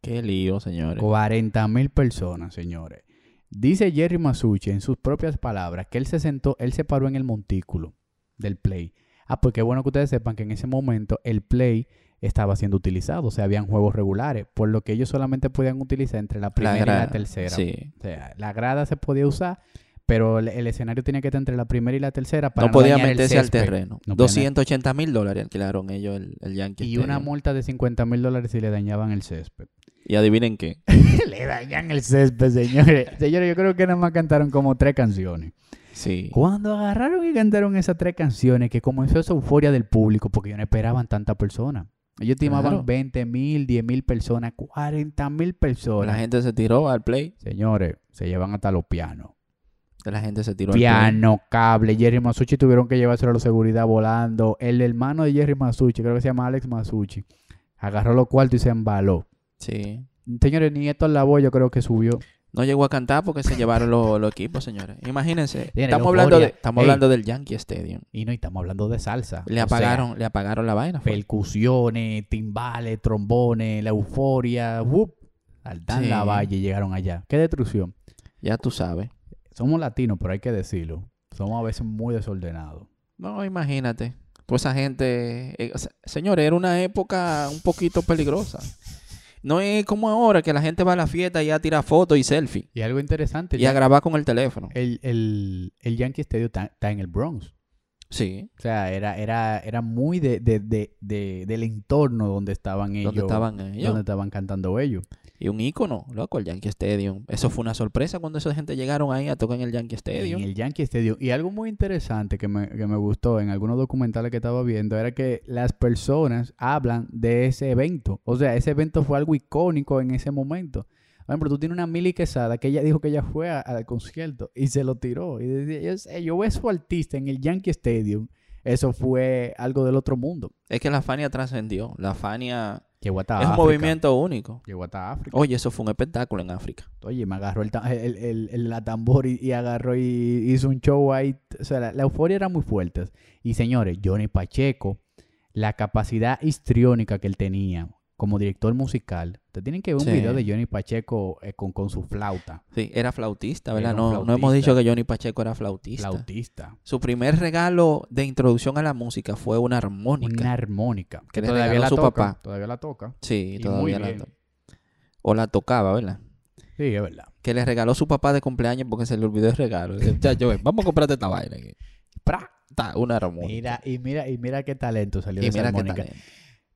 Qué lío, señores. 40 mil personas, señores. Dice Jerry Masucci en sus propias palabras que él se sentó, él se paró en el montículo del Play. Ah, porque es bueno que ustedes sepan que en ese momento el Play estaba siendo utilizado, o sea, habían juegos regulares, por lo que ellos solamente podían utilizar entre la primera y la tercera. Sí. O sea, la grada se podía usar, pero el, el escenario tenía que estar entre la primera y la tercera para No podía dañar el meterse al terreno. No podía 280 mil dólares alquilaron ellos el, el Yankee. Y una Stadium. multa de 50 mil dólares si le dañaban el césped. Y adivinen qué. Le dañan el césped, señores. Señores, yo creo que nada más cantaron como tres canciones. Sí. Cuando agarraron y cantaron esas tres canciones, que comenzó esa euforia del público, porque ellos no esperaban tanta persona. Ellos estimaban Claro. 20 mil, 10 mil personas, 40 mil personas. La gente se tiró al play. Señores, se llevan hasta los pianos. La gente se tiró al play. Piano, cable. Jerry Masucci tuvieron que llevárselo a la seguridad volando. El hermano de Jerry Masucci, creo que se llama Alex Masucci, agarró los cuartos y se embaló. Sí. Señores, ni esto la voz yo creo que subió. No llegó a cantar porque se llevaron los, los equipos, señores. Imagínense. Tiene Estamos la hablando, de, estamos Ey. hablando del Yankee Stadium. Y no, y estamos hablando de salsa. Le O sea, apagaron, le apagaron la vaina. fue. percusiones, timbales, trombones, la euforia, ¡wup! Saltan Sí. la valle y llegaron allá. ¡Qué destrucción! Ya tú sabes. Somos latinos, pero hay que decirlo. Somos a veces muy desordenados. No, imagínate. Pues esa gente... eh, o sea, señores, era una época un poquito peligrosa. No es como ahora que la gente va a la fiesta y a tirar fotos y selfie. Y algo interesante, Y a ya- grabar con el teléfono. el, el, el Yankee Stadium está, está en el Bronx. Sí. O sea, era, era, era muy de, de, de, de- del entorno donde estaban ellos. Donde estaban ellos. Donde estaban cantando ellos. Y un ícono, loco, el Yankee Stadium. Eso fue una sorpresa cuando esa gente llegaron ahí a tocar en el Yankee Stadium. En el Yankee Stadium. Y algo muy interesante que me, que me gustó en algunos documentales que estaba viendo era que las personas hablan de ese evento. O sea, ese evento fue algo icónico en ese momento. Por ejemplo, tú tienes una Milly Quesada que ella dijo que ella fue a- al concierto y se lo tiró. Y decía, yo, sé, yo veo a su artista en el Yankee Stadium. Eso fue algo del otro mundo. Es que la Fania trascendió. La Fania Llegó hasta es un África. movimiento único. Llegó hasta África. Oye, eso fue un espectáculo en África. Oye, me agarró el, el, el- el- la tambor y, y agarró y hizo un show ahí. O sea, la, la euforia era muy fuerte. Y señores, Johnny Pacheco, la capacidad histriónica que él tenía como director musical. Tienen que ver un Sí. video de Johnny Pacheco eh, con, con su flauta. Sí, era flautista, ¿verdad? Era No, no hemos dicho que Johnny Pacheco era flautista. Flautista. Su primer regalo de introducción a la música fue una armónica. Una armónica. Que le todavía regaló la su toca. papá. Todavía la toca. Sí, Y todavía la bien. to- O la tocaba, ¿verdad? Sí, es verdad. que le regaló su papá de cumpleaños porque se le olvidó el regalo. Vamos a comprarte esta vaina. aquí". ¡Pra! Ta, una armónica. Mira, y mira, y mira qué talento salió y de esa mira qué armónica. talento.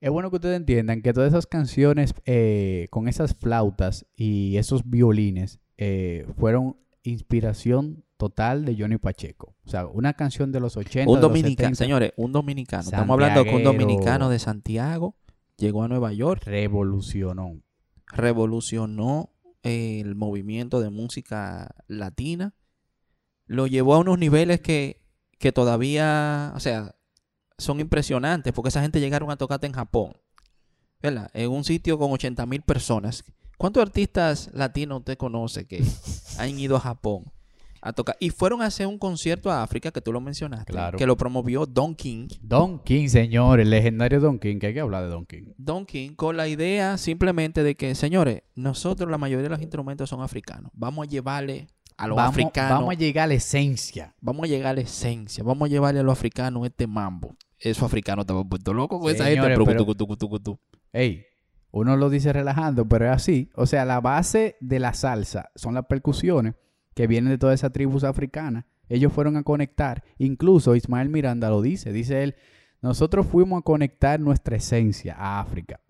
Es bueno que ustedes entiendan que todas esas canciones eh, con esas flautas y esos violines eh, fueron inspiración total de Johnny Pacheco. O sea, una canción de los 80, Un dominicano, 70, señores, un dominicano. Estamos hablando que un dominicano de Santiago llegó a Nueva York, revolucionó. revolucionó eh, el movimiento de música latina, lo llevó a unos niveles que, que todavía, o sea, son impresionantes, porque esa gente llegaron a tocarte en Japón, ¿verdad? En un sitio con 80 mil personas. ¿Cuántos artistas latinos usted conoce que han ido a Japón a tocar? Y fueron a hacer un concierto a África, que tú lo mencionaste, Claro. que lo promovió Don King. Don King, señor, el legendario Don King, que hay que hablar de Don King. Don King con la idea simplemente de que, señores, nosotros la mayoría de los instrumentos son africanos. Vamos a llevarle a los Vamos, africanos, vamos a llegar a la esencia. vamos a llegar a la esencia, vamos a llevarle a los africanos este mambo. Esos africanos estaban puestos locos con esa gente. Señores, pero cutu, cutu, cutu. Ey, uno lo dice relajando, pero es así. O sea, la base de la salsa son las percusiones que vienen de todas esas tribus africanas. Ellos fueron a conectar. Incluso Ismael Miranda lo dice. Dice él, nosotros fuimos a conectar nuestra esencia a África.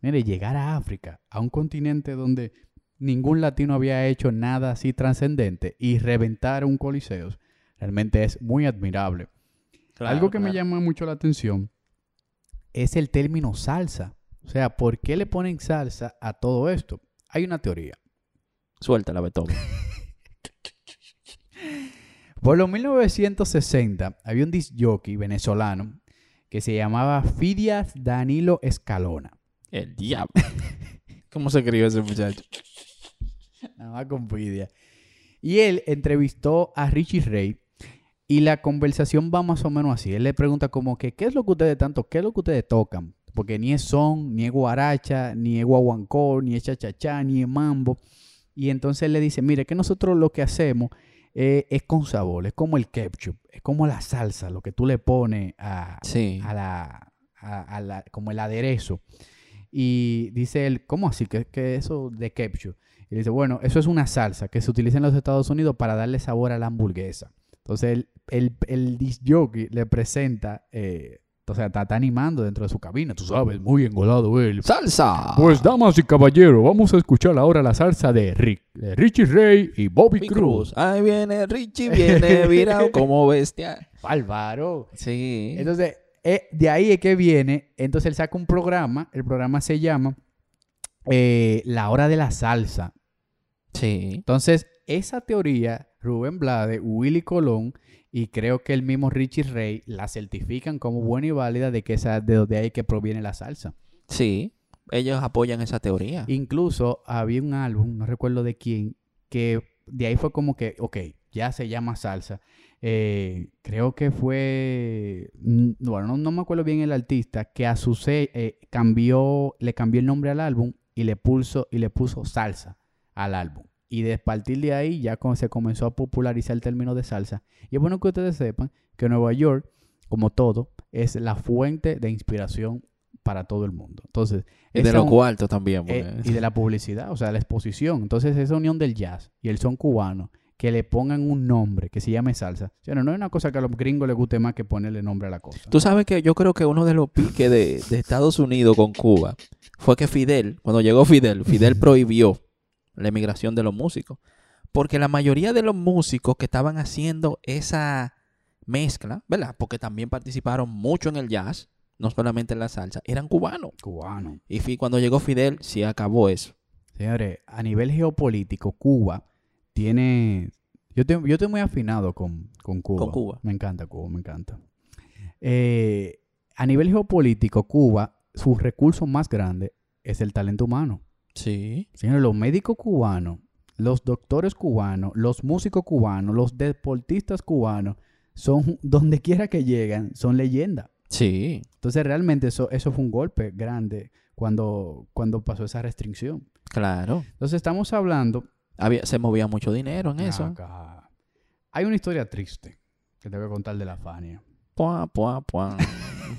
Mire, llegar a África, a un continente donde ningún latino había hecho nada así trascendente y reventar un coliseo, realmente es muy admirable. Algo que me llama mucho la atención es el término salsa. O sea, ¿por qué le ponen salsa a todo esto? Hay una teoría. Suéltala, Beethoven. Por los 1960 había un disc jockey venezolano que se llamaba Fidias Danilo Escalona. El diablo. ¿Cómo se crió ese muchacho? Nada más con Fidia. Y él entrevistó a Richie Ray y la conversación va más o menos así. Él le pregunta como que, ¿qué es lo que ustedes tanto, qué es lo que ustedes tocan? Porque ni es son, ni es guaracha, ni es guaguancó, ni es chachachá, ni es mambo. Y entonces él le dice, mire, que nosotros lo que hacemos eh, es con sabor, es como el ketchup, es como la salsa, lo que tú le pones a, Sí. a la, a- a la- como el aderezo. Y dice él, ¿cómo así? ¿Qué que eso de ketchup? Y dice, bueno, eso es una salsa que se utiliza en los Estados Unidos para darle sabor a la hamburguesa. Entonces el, el, el disc jockey le presenta, eh, o sea, está, está animando dentro de su cabina, tú sabes, muy engolado él. ¡Salsa! Pues damas y caballeros, vamos a escuchar ahora la salsa de, Rick, de Richie Ray y Bobby Cruz. Cruz. Ahí viene Richie, viene virado como bestia. Álvaro. Sí. Entonces, eh, de ahí es que viene. Entonces él saca un programa. El programa se llama eh, La Hora de la Salsa. Sí. Entonces, esa teoría, Rubén Blade, Willy Colón y creo que el mismo Richie Ray la certifican como buena y válida de que esa de donde ahí que proviene la salsa. Sí. Ellos apoyan esa teoría. Incluso había un álbum, no recuerdo de quién, que de ahí fue como que, ok, ya se llama salsa. Eh, creo que fue, mm, bueno, no, no me acuerdo bien el artista, que a su se- eh, cambió, le cambió el nombre al álbum y le puso, y le puso salsa al álbum. Y de partir de ahí ya se comenzó a popularizar el término de salsa. Y es bueno que ustedes sepan que Nueva York, como todo, es la fuente de inspiración para todo el mundo. Entonces, y de los cuartos también. eh, porque- y de la publicidad, o sea, la exposición. Entonces, esa unión del jazz y el son cubano, que le pongan un nombre que se llame salsa. O sea, no, no es una cosa que a los gringos les guste más que ponerle nombre a la cosa. Tú sabes que yo creo que uno de los piques de, de Estados Unidos con Cuba fue que Fidel, cuando llegó Fidel, Fidel prohibió la emigración de los músicos. Porque la mayoría de los músicos que estaban haciendo esa mezcla, ¿verdad? Porque también participaron mucho en el jazz, no solamente en la salsa, eran cubanos. Cubano. Y cuando llegó Fidel, sí acabó eso. Señores, a nivel geopolítico, Cuba tiene... Yo, te- yo estoy muy afinado con, con Cuba. Con Cuba. Me encanta Cuba, me encanta. Eh, a nivel geopolítico, Cuba, su recurso más grande es el talento humano. Sí. Señores, los médicos cubanos, los doctores cubanos, los músicos cubanos, los deportistas cubanos, son, donde quiera que llegan, son leyendas. Sí. Entonces, realmente eso, eso fue un golpe grande cuando, cuando pasó esa restricción. Claro. Entonces, estamos hablando... Había, se movía mucho dinero en eso. Acá. Hay una historia triste que te voy a contar de la Fania. Pua, pua, pua.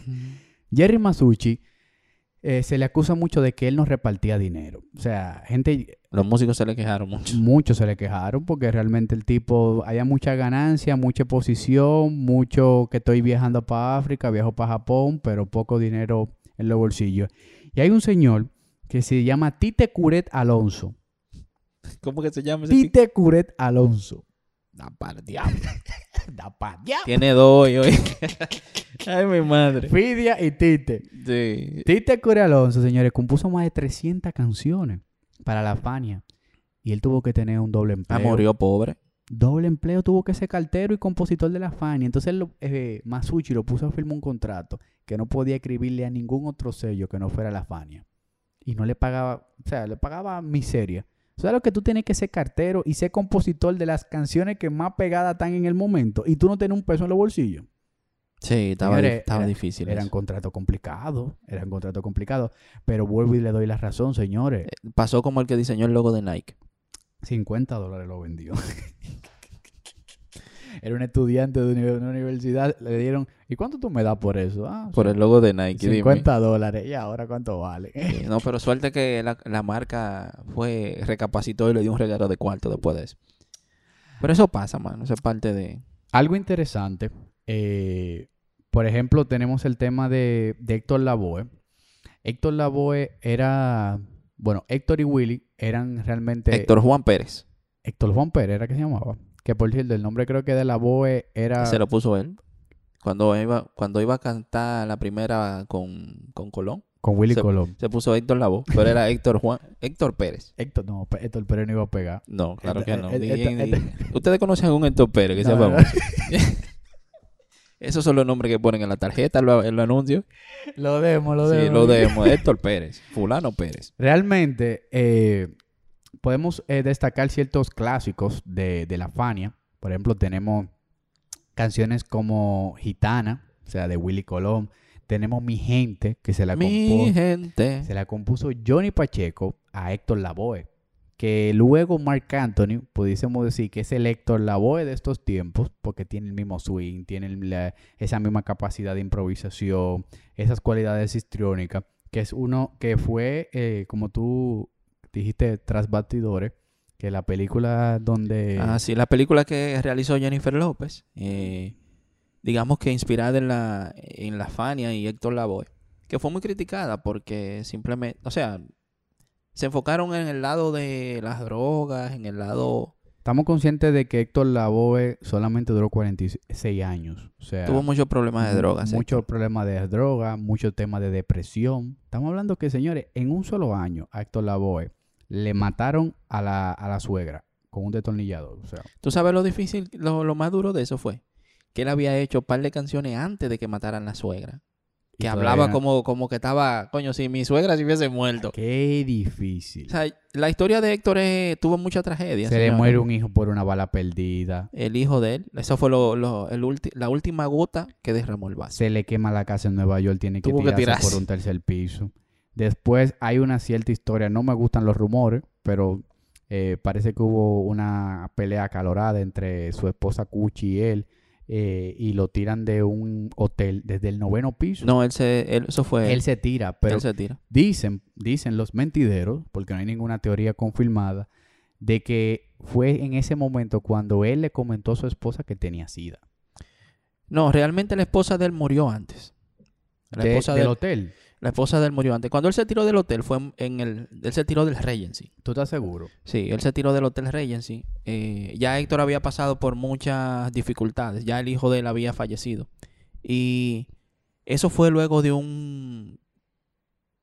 Jerry Masucci eh, se le acusa mucho de que él no repartía dinero. O sea, gente, Los músicos se le quejaron mucho. muchos se le quejaron porque realmente el tipo, había mucha ganancia, mucha exposición, mucho que estoy viajando para África, viajo para Japón, pero poco dinero en los bolsillos. Y hay un señor que se llama Tite Curet Alonso. ¿Cómo que se llama ese? Tite Curet Alonso. Da par diablo. Da pa' diablo. Tiene dos hoy. Ay, mi madre. Fidia y Tite. Sí. Tite Curet Alonso, señores, compuso más de 300 canciones para la Fania. Y él tuvo que tener un doble Ah, empleo. murió pobre. doble empleo, tuvo que ser cartero y compositor de la Fania. Entonces lo, eh, Masucci lo puso a firmar un contrato que no podía escribirle a ningún otro sello que no fuera la Fania. Y no le pagaba, o sea, le pagaba miseria. Sea, lo que tú tienes que ser cartero y ser compositor de las canciones que más pegadas están en el momento. Y tú no tienes un peso en los bolsillos. Sí, estaba, era- difícil. Eran contratos complicados, eran contratos complicados. Pero vuelvo y le doy la razón, señores. Eh, Pasó como el que diseñó el logo de Nike. 50 dólares lo vendió. Era un estudiante de una universidad. Le dieron, ¿y cuánto tú me das por eso? Ah, Por el logo de Nike. dime. 50 dólares. ¿Y ahora cuánto vale? Sí, No, pero suerte que la, la marca fue, recapacitó y le dio un regalo de cuarto después de eso. Pero eso pasa, mano. Eso es parte de... Algo interesante. eh, por ejemplo, tenemos el tema de, de Héctor Lavoe. Héctor Lavoe era... Bueno, Héctor y Willy eran realmente... Héctor Juan Pérez. Héctor Juan Pérez era que se llamaba. Que por cierto, el nombre creo que de Lavoe era... Se lo puso él. Cuando iba, cuando iba a cantar la primera con, con Colón, Con Willy se- Colón. se puso Héctor Lavoe, pero era Héctor Juan, Héctor Pérez. Héctor, no, Héctor Pérez no iba a pegar. No, claro que no. Ni- ni- Ustedes conocen a un Héctor Pérez que sea No, no. famoso. Esos son los nombres que ponen en la tarjeta, en los anuncios. Lo demos, lo Sí, demos. lo demos. Héctor Pérez, fulano Pérez. Realmente, eh, podemos eh, destacar ciertos clásicos de, de la Fania. Por ejemplo, tenemos canciones como Gitana, o sea, de Willy Colón. Tenemos Mi Gente, que se la, Mi compuso, gente. se la compuso Johnny Pacheco a Héctor Lavoe. Que luego Mark Anthony, pudiésemos decir que es el Héctor Lavoe de estos tiempos, porque tiene el mismo swing, tiene la- esa misma capacidad de improvisación, esas cualidades histriónicas, que es uno que fue, eh, como tú dijiste, tras bastidores, que la película donde... Ah, sí, la película que realizó Jennifer López, eh, digamos que inspirada en la, en la Fania y Héctor Lavoe, que fue muy criticada porque simplemente, o sea, se enfocaron en el lado de las drogas, en el lado... Estamos conscientes de que Héctor Lavoe solamente duró 46 años. O sea, Tuvo muchos problemas de drogas. Muchos problemas de droga, muchos temas de depresión. Estamos hablando que, señores, en un solo año Héctor Lavoe le mataron a la, a la suegra con un destornillador. O sea, ¿Tú sabes lo difícil, lo, lo más duro de eso fue? Que él había hecho un par de canciones antes de que mataran a la suegra. Que hablaba como, como que estaba, coño, si mi suegra se hubiese muerto. Qué difícil. O sea, la historia de Héctor es- tuvo mucha tragedia. Se le muere un hijo por una bala perdida. El hijo de él. Eso fue lo, lo- el ulti- la última gota que derramó el vaso. Se le quema la casa en Nueva York. Tiene que Tuvo que tirarse tirarse. por un tercer piso. Después hay una cierta historia. No me gustan los rumores, pero eh, parece que hubo una pelea acalorada entre su esposa Cuchi y él. eh, y lo tiran de un hotel desde el noveno piso. No, él se, él- eso fue Él se tira, pero él se tira. dicen, dicen los mentideros, porque no hay ninguna teoría confirmada, de que fue en ese momento cuando él le comentó a su esposa que tenía sida. No, realmente la esposa de él murió antes. La De- esposa del hotel. La esposa de él murió antes. Cuando él se tiró del hotel fue en- el, él se tiró del Regency. ¿Tú estás seguro? Sí, él se tiró del Hotel Regency. Eh, ya Héctor había pasado por muchas dificultades. Ya el hijo de él había fallecido. Y eso fue luego de un,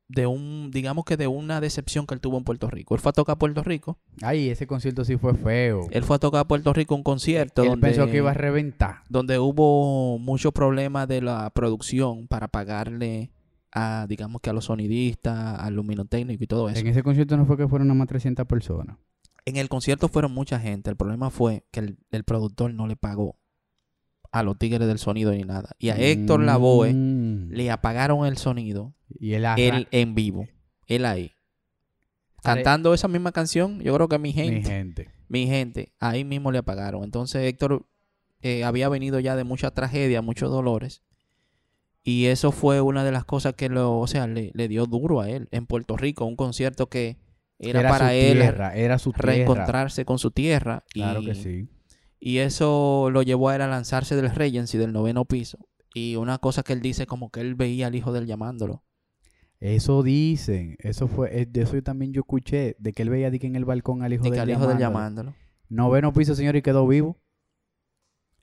de un, digamos que de una decepción que él tuvo en Puerto Rico. Él fue a tocar a Puerto Rico. Ay, ese concierto sí fue feo. Él fue a tocar a Puerto Rico un concierto Él donde, pensó que iba a reventar. donde hubo muchos problemas de la producción para pagarle a, digamos que a los sonidistas, al luminotécnico y todo eso. En ese concierto no fue que fueron nada más 300 personas. En el concierto fueron mucha gente. El problema fue que el, el productor no le pagó a los tigres del sonido ni nada. Y a Héctor Lavoe Mm. le apagaron el sonido, Y él, en vivo, él ahí. Cantando esa misma canción, yo creo que mi gente, Mi mi gente, gente. ahí mismo le apagaron. Entonces Héctor eh, había venido ya de mucha tragedia, muchos dolores. Y eso fue una de las cosas que lo, o sea, le, le dio duro a él en Puerto Rico, un concierto que era, para él tierra, era su tierra. reencontrarse con su tierra. Claro y, que sí. Y eso lo llevó a él a lanzarse del Regency del noveno piso. Y una cosa que él dice como que él veía al hijo de él llamándolo. Eso dicen, eso fue, eh, de eso yo también yo escuché, de que él veía de que en el balcón al hijo De de que al él hijo de él llamándolo. llamándolo. Noveno piso, señor, y quedó vivo.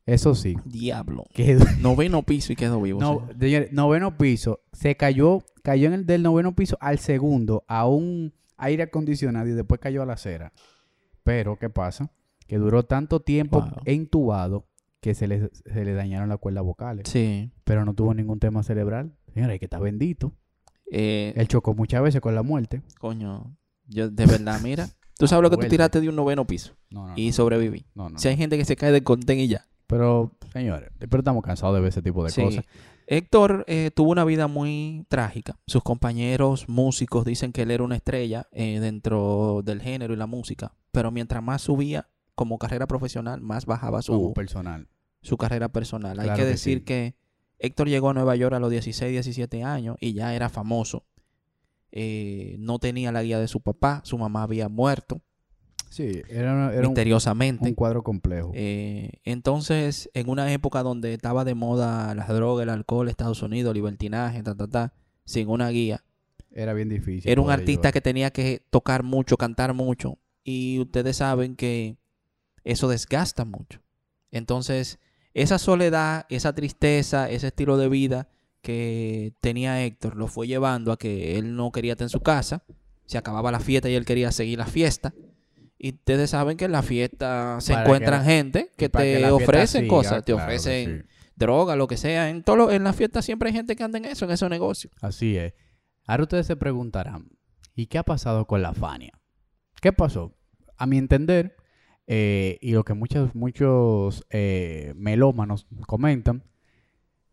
Eso sí. Diablo. Quedó, Noveno piso y quedó vivo. no, señor. señores, noveno piso. Se cayó, cayó en el del noveno piso al segundo a un aire acondicionado y después cayó a la acera. Pero, ¿qué pasa? Que duró tanto tiempo Wow. entubado que se le, se le dañaron las cuerdas vocales. Sí. Pero no tuvo ningún tema cerebral. Señores, que está bendito. Eh, Él chocó muchas veces con la muerte. Coño, yo de verdad, mira. Tú sabes lo que tú tiraste de un noveno piso No, no, y sobreviví. no, Si hay gente que se cae de contén y ya. Pero, señores, pero estamos cansados de ver ese tipo de Sí. cosas. Héctor eh, tuvo una vida muy trágica. Sus compañeros músicos dicen que él era una estrella eh, dentro del género y la música. Pero mientras más subía como carrera profesional, más bajaba su, personal. su carrera personal. Hay que que decir sí. que Héctor llegó a Nueva York a los 16, 17 años y ya era famoso. Eh, no tenía la guía de su papá, su mamá había muerto Sí, era, misteriosamente. un cuadro complejo. Eh, entonces, en una época donde estaba de moda las drogas, el alcohol, Estados Unidos, libertinaje, ta, ta, ta, sin una guía, era bien difícil. era un artista llevar. que tenía que tocar mucho, cantar mucho, y ustedes saben que eso desgasta mucho. Entonces, esa soledad, esa tristeza, ese estilo de vida que tenía Héctor lo fue llevando a que él no quería estar en su casa, se acababa la fiesta y él quería seguir la fiesta. Y ustedes saben que en la fiesta se Para que encuentran la- gente que te fiesta ofrecen siga, cosas, te claro que ofrecen sí. droga, lo que sea. En, todo lo- en la fiesta siempre hay gente que anda en eso, en esos negocios. Así es. Ahora ustedes se preguntarán, ¿y qué ha pasado con la Fania? ¿Qué pasó? A mi entender, eh, y lo que muchos, muchos eh, melómanos comentan,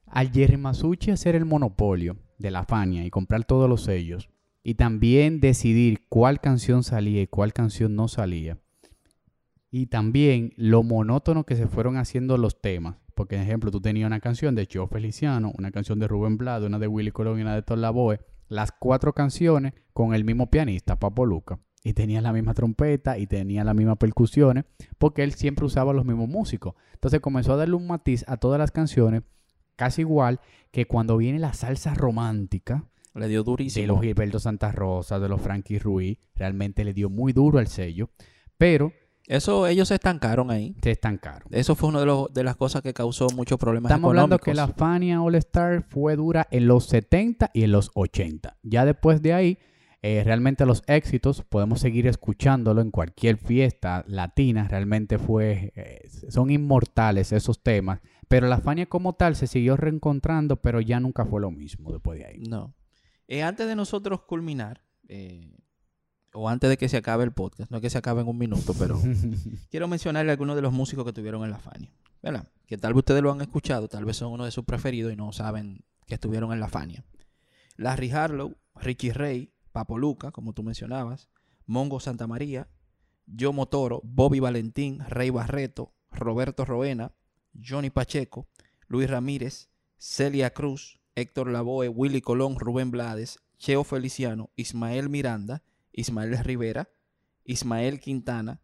al Jerry Masucci hacer el monopolio de la Fania y comprar todos los sellos, y también decidir cuál canción salía y cuál canción no salía, y también lo monótono que se fueron haciendo los temas. Porque, por ejemplo, tú tenías una canción de Joe Feliciano, una canción de Rubén Blado, una de Willy Colón y una de Tom Lavoe. Las cuatro canciones con el mismo pianista, Papo Luca. Y tenía la misma trompeta y tenía las mismas percusiones, porque él siempre usaba los mismos músicos. Entonces comenzó a darle un matiz a todas las canciones, casi igual que cuando viene la salsa romántica, Le dio de durísimo. los Gilberto Santa Rosa, de los Frankie Ruiz, realmente le dio muy duro al sello, pero Eso ellos se estancaron ahí. se estancaron. Eso fue una de, los- de las cosas que causó muchos problemas Estamos hablando que la Fania All Star fue dura en los 70 y en los 80. Ya después de ahí, eh, realmente los éxitos, podemos seguir escuchándolo en cualquier fiesta latina. Realmente fue, eh, son inmortales esos temas. Pero la Fania como tal se siguió reencontrando, pero ya nunca fue lo mismo después de ahí. No. Eh, antes de nosotros culminar, eh, o antes de que se acabe el podcast, no es que se acabe en un minuto, pero quiero mencionarle algunos de los músicos que estuvieron en la Fania. ¿Verdad? Que tal vez ustedes lo han escuchado, tal vez son uno de sus preferidos y no saben que estuvieron en la Fania. Larry Harlow, Richie Ray, Papo Luca, como tú mencionabas, Mongo Santa María, Joe Motoro, Bobby Valentín, Rey Barreto, Roberto Roena, Johnny Pacheco, Luis Ramírez, Celia Cruz, Héctor Lavoe, Willy Colón, Rubén Blades, Cheo Feliciano, Ismael Miranda, Ismael Rivera, Ismael Quintana,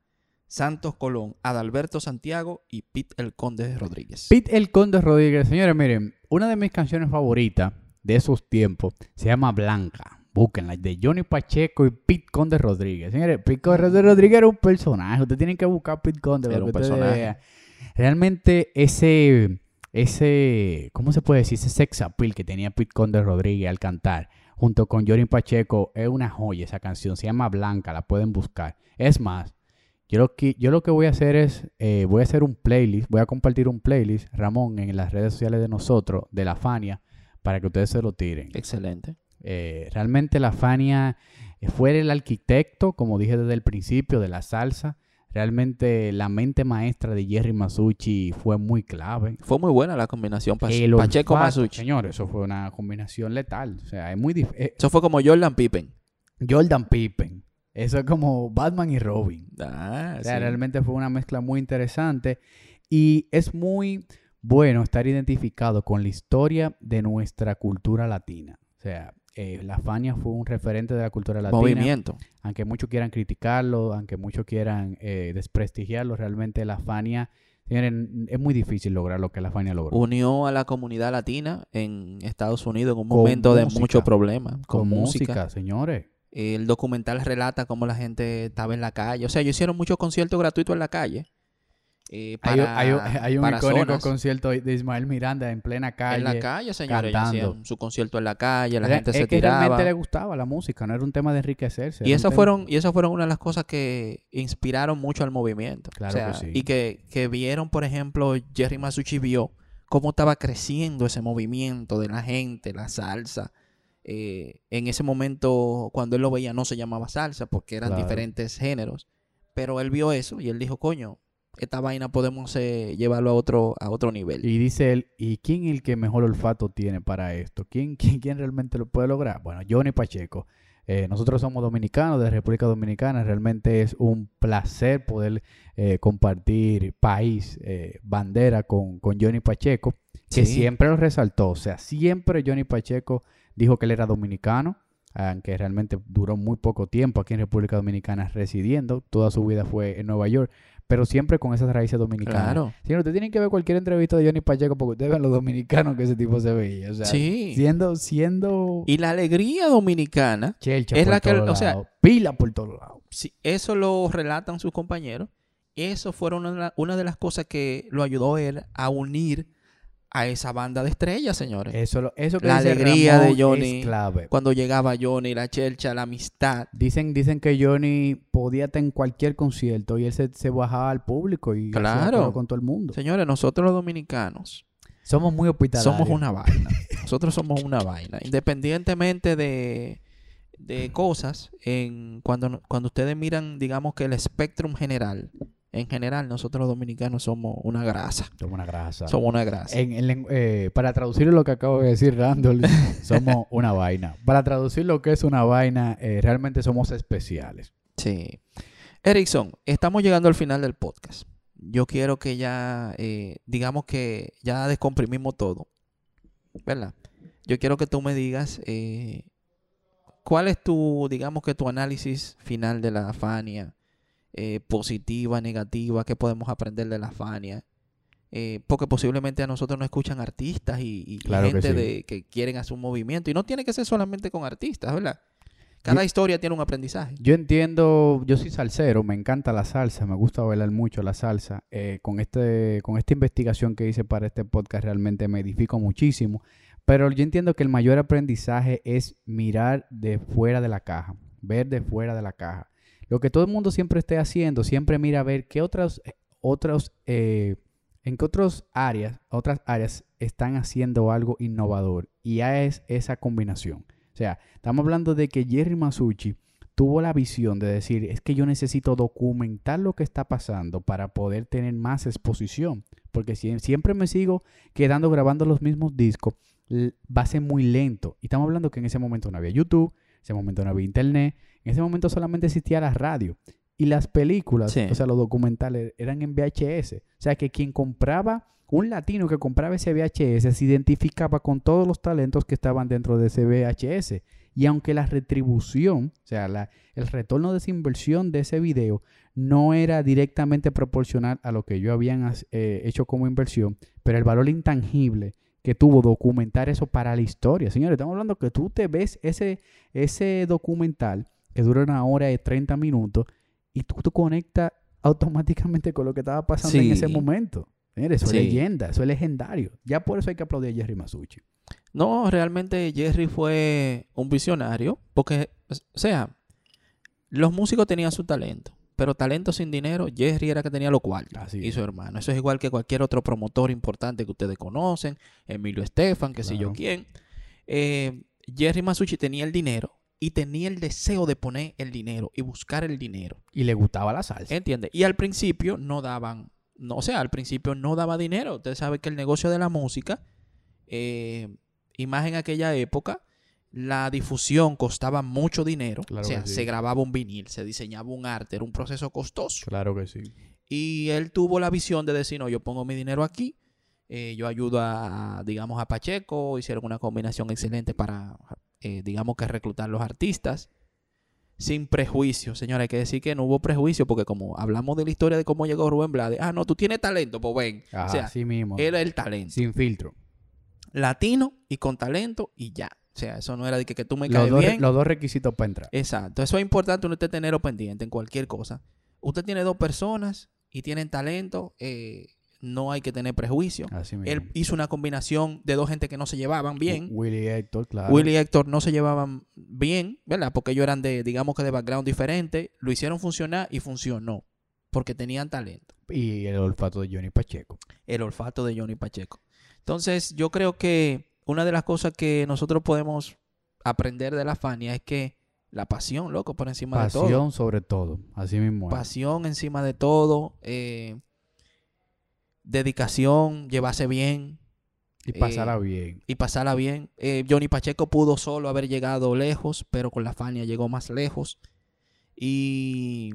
Santos Colón, Adalberto Santiago y Pete El Conde Rodríguez. Pete El Conde Rodríguez. Señores, miren, una de mis canciones favoritas de esos tiempos se llama Blanca. Búsquenla, de Johnny Pacheco y Pete Conde Rodríguez. Señores, Pete Conde Rodríguez era un personaje. Ustedes tienen que buscar a Pete Conde. Era un personaje. Realmente ese, ese, ¿cómo se puede decir? Ese sex appeal que tenía Pete Conde Rodríguez al cantar junto con Johnny Pacheco es una joya esa canción. Se llama Blanca, la pueden buscar. Es más, yo lo que, yo lo que voy a hacer es, eh, voy a hacer un playlist, voy a compartir un playlist, Ramón, en las redes sociales de nosotros, de la Fania, para que ustedes se lo tiren. Excelente. Eh, realmente la Fania fue el arquitecto, como dije desde el principio, de la salsa. Realmente la mente maestra de Jerry Masucci fue muy clave. Fue muy buena la combinación Pas- El Pacheco olfato, Masucci. Señores, eso fue una combinación letal. O sea, es muy dif- eh, Eso fue como Jordan Pippen. Jordan Pippen. Eso es como Batman y Robin. Ah, O sea, sí. realmente fue una mezcla muy interesante y es muy, bueno estar identificado con la historia de nuestra cultura latina. O sea, eh, la Fania fue un referente de la cultura latina. Movimiento. Aunque muchos quieran criticarlo, aunque muchos quieran eh, desprestigiarlo, realmente la Fania, es muy difícil lograr lo que la Fania logró. Unió a la comunidad latina en Estados Unidos en un Con momento de mucho problema. Con, Con música. música, señores. El documental relata cómo la gente estaba en la calle. O sea, ellos hicieron muchos conciertos gratuitos en la calle. Eh, Hay, para, hay- hay un para icónico zonas. concierto de Ismael Miranda en plena calle. En la calle, señores. su concierto en la calle, la Era- gente es se que tiraba. realmente le gustaba la música, no era un tema de enriquecerse. Y esas fueron, y esas fueron una de las cosas que inspiraron mucho al movimiento. Claro O sea, que sí. Y que, que vieron, por ejemplo, Jerry Masucci vio cómo estaba creciendo ese movimiento de la gente, la salsa. Eh, en ese momento, cuando él lo veía, no se llamaba salsa porque eran Claro. diferentes géneros. Pero él vio eso y él dijo, coño, esta vaina podemos eh, llevarlo a otro, a otro nivel. Y dice él, ¿y quién es el que mejor olfato tiene para esto? ¿Quién, quién, quién realmente lo puede lograr? Bueno, Johnny Pacheco. Eh, nosotros somos dominicanos de República Dominicana. Realmente es un placer poder eh, compartir país, eh, bandera con, con Johnny Pacheco, que Sí. siempre lo resaltó. O sea, siempre Johnny Pacheco dijo que él era dominicano, aunque realmente duró muy poco tiempo aquí en República Dominicana residiendo. Toda su vida fue en Nueva York, pero siempre con esas raíces dominicanas. Claro. Señor, usted tiene que ver cualquier entrevista de Johnny Pacheco porque ustedes ven lo dominicano que ese tipo se veía. O sea, Sí. siendo, siendo Y la alegría dominicana chelcha es por la que- o sea, pila por todos lados. Sí, eso lo relatan sus compañeros. Eso fueron una, una de las cosas que lo ayudó él a unir a esa banda de estrellas, señores. Eso, lo- eso que La dice alegría de Johnny. es clave. Cuando llegaba Johnny, la chelcha, la amistad. Dicen, dicen que Johnny podía estar en cualquier concierto y él se, se bajaba al público y Claro. con todo el mundo. Señores, nosotros los dominicanos Somos muy hospitalarios. somos una vaina. Nosotros somos una vaina. Independientemente de, de cosas, en, cuando, cuando ustedes miran, digamos que el espectrum general, en general, nosotros los dominicanos somos una grasa. Somos una grasa. Somos una grasa. En- en lengu- eh, para traducir lo que acabo de decir, Randall, somos una vaina. Para traducir lo que es una vaina, eh, realmente somos especiales. Sí. Erickson, estamos llegando al final del podcast. Yo quiero que ya, eh, digamos que ya descomprimimos todo. ¿Verdad? Yo quiero que tú me digas cuál es tu, digamos que tu análisis final de la Fania. Eh, positiva, negativa, qué podemos aprender de la Fania. Eh, porque posiblemente a nosotros nos escuchan artistas y, que gente sí. de, que quieren hacer un movimiento. Y no tiene que ser solamente con artistas, ¿verdad? Cada historia tiene un aprendizaje. Yo entiendo, yo soy salsero, me encanta la salsa, me gusta bailar mucho la salsa. Eh, con, este, con esta investigación que hice para este podcast realmente me edifico muchísimo. Pero yo entiendo que el mayor aprendizaje es mirar de fuera de la caja, ver de fuera de la caja. Lo que todo el mundo siempre esté haciendo, siempre mira a ver qué otras, otros, eh, en qué otras áreas, otras áreas están haciendo algo innovador. Y ya es esa combinación. O sea, estamos hablando de que Jerry Masucci tuvo la visión de decir, es que yo necesito documentar lo que está pasando para poder tener más exposición. Porque si siempre me sigo quedando grabando los mismos discos, va a ser muy lento. Y estamos hablando que en ese momento no había YouTube, en ese momento no había internet, en ese momento solamente existía la radio. Y las películas, Sí. o sea, los documentales eran en VHS. O sea, que quien compraba, un latino que compraba ese VHS se identificaba con todos los talentos que estaban dentro de ese VHS. Y aunque la retribución, o sea, la- el retorno de esa inversión de ese video no era directamente proporcional a lo que yo habían eh, hecho como inversión, pero el valor intangible que tuvo documentar eso para la historia. Señores, estamos hablando que tú te ves ese, ese documental que dura una hora y 30 minutos y tú te conectas automáticamente con lo que estaba pasando en ese momento. Señores, eso Sí. es leyenda, eso es legendario. Ya por eso hay que aplaudir a Jerry Masucci. No, realmente Jerry fue un visionario, porque, o sea, los músicos tenían su talento, pero talento sin dinero, Jerry era que tenía lo cual Así y su hermano. Eso es igual que cualquier otro promotor importante que ustedes conocen, Emilio Estefan, que sé yo Claro. quién. Eh, Jerry Masucci tenía el dinero y tenía el deseo de poner el dinero y buscar el dinero. Y le gustaba la salsa. ¿Entiendes? Y al principio no daban, no, o sea, al principio no daba dinero. Ustedes saben que el negocio de la música, eh, y más en aquella época, la difusión costaba mucho dinero. Claro o sea, sí. se grababa un vinil, se diseñaba un arte, era un proceso costoso. Claro que sí. Y él tuvo la visión de decir, no, yo pongo mi dinero aquí Eh, yo ayudo a, digamos, a Pacheco. Hicieron una combinación excelente para, eh, digamos, que reclutar los artistas. Sin prejuicio, señora. Hay que decir que no hubo prejuicio porque como hablamos de la historia de cómo llegó Rubén Blades. Ah, no, tú tienes talento, pues ven. Ajá, o sea, así mismo. era el talento. Sin filtro. Latino y con talento y ya. O sea, eso no era de que, que tú me Los caes dos, bien. los dos requisitos para entrar. Exacto. Eso es importante uno esté tenerlo pendiente en cualquier cosa. Usted tiene dos personas y tienen talento, eh, no hay que tener prejuicio. Así mismo. Él hizo una combinación de dos gente que no se llevaban bien. Willy Héctor, claro. Willy y Héctor no se llevaban bien, ¿verdad? Porque ellos eran de, digamos que de background diferente. Lo hicieron funcionar y funcionó. Porque tenían talento. Y el olfato de Johnny Pacheco. El olfato de Johnny Pacheco. Entonces, yo creo que una de las cosas que nosotros podemos aprender de la Fania es que la pasión, loco, por encima de todo. Pasión sobre todo. Así mismo. es. Pasión encima de todo. eh, dedicación, llevarse bien Y pasará eh, bien. y pasarla bien. Eh, Johnny Pacheco pudo solo haber llegado lejos, pero con la Fania llegó más lejos. Y,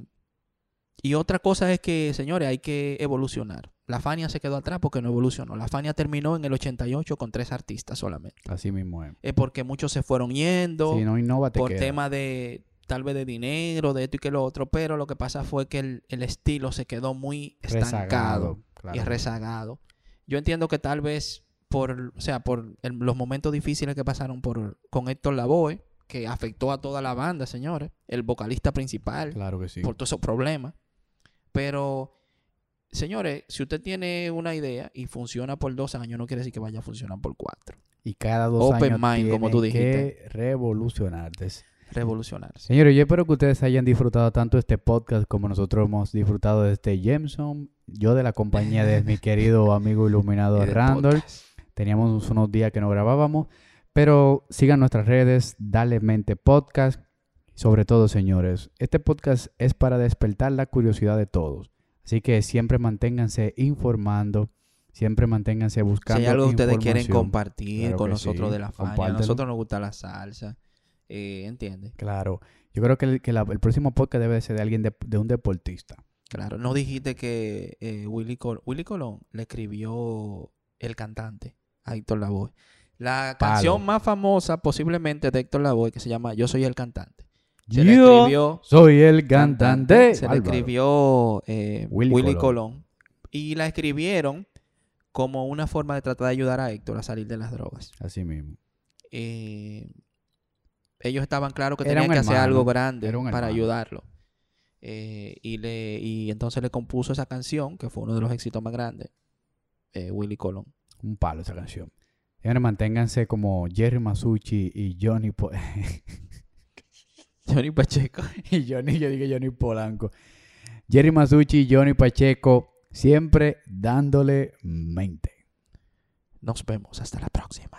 y otra cosa es que, señores, hay que evolucionar. La Fania se quedó atrás porque no evolucionó. La Fania terminó en el 88 con tres artistas solamente. Así mismo es. Es porque muchos se fueron yendo Si no innova, te por queda. tema de tal vez de dinero, de esto y que lo otro, pero lo que pasa fue que el, el estilo se quedó muy estancado Rezagado. Claro. y rezagado. Yo entiendo que tal vez por, o sea, por el- los momentos difíciles que pasaron por, con Héctor Lavoe, que afectó a toda la banda, señores, el vocalista principal, Claro que sí. por todos esos problemas. Pero, señores, si usted tiene una idea y funciona por dos años, no quiere decir que vaya a funcionar por cuatro. Y cada dos Open años mind, como tú dijiste. que revolucionarte. Revolucionarse. Señores, yo espero que ustedes hayan disfrutado tanto este podcast como nosotros hemos disfrutado de este Jameson. Yo de la compañía de mi querido amigo iluminado Randall. podcast. Teníamos unos días que no grabábamos. Pero sigan nuestras redes, Dale Mente Podcast. Sobre todo, señores, este podcast es para despertar la curiosidad de todos. Así que siempre manténganse informando, siempre manténganse Si buscando hay algo que ustedes quieren compartir Claro con nosotros sí, de la Fania, a nosotros nos gusta la salsa, eh, ¿entiendes? Claro. Yo creo que, el, que la- el próximo podcast debe ser de alguien de, de un deportista. Claro, no dijiste que eh, Willy, Col- Willy Colón le escribió el cantante a Héctor Lavoe. La Palo. canción más famosa posiblemente de Héctor Lavoe que se llama Yo soy el cantante. Se le Yo escribió soy el cantante. se le Bárbaro. escribió eh, Willy Willy, Colón. Colón. y la escribieron como una forma de tratar de ayudar a Héctor a salir de las drogas. Así mismo. eh, ellos estaban claros que Era tenían que hacer algo grande para ayudarlo. Eh, y, le, y entonces le compuso esa canción, que fue uno de los éxitos más grandes, eh, Willy Colón. Un palo esa canción. Señores, manténganse como Jerry Masucci y Johnny Po- Johnny Pacheco. y Johnny, yo dije Johnny Polanco. Jerry Masucci y Johnny Pacheco siempre dándole mente. Nos vemos hasta la próxima.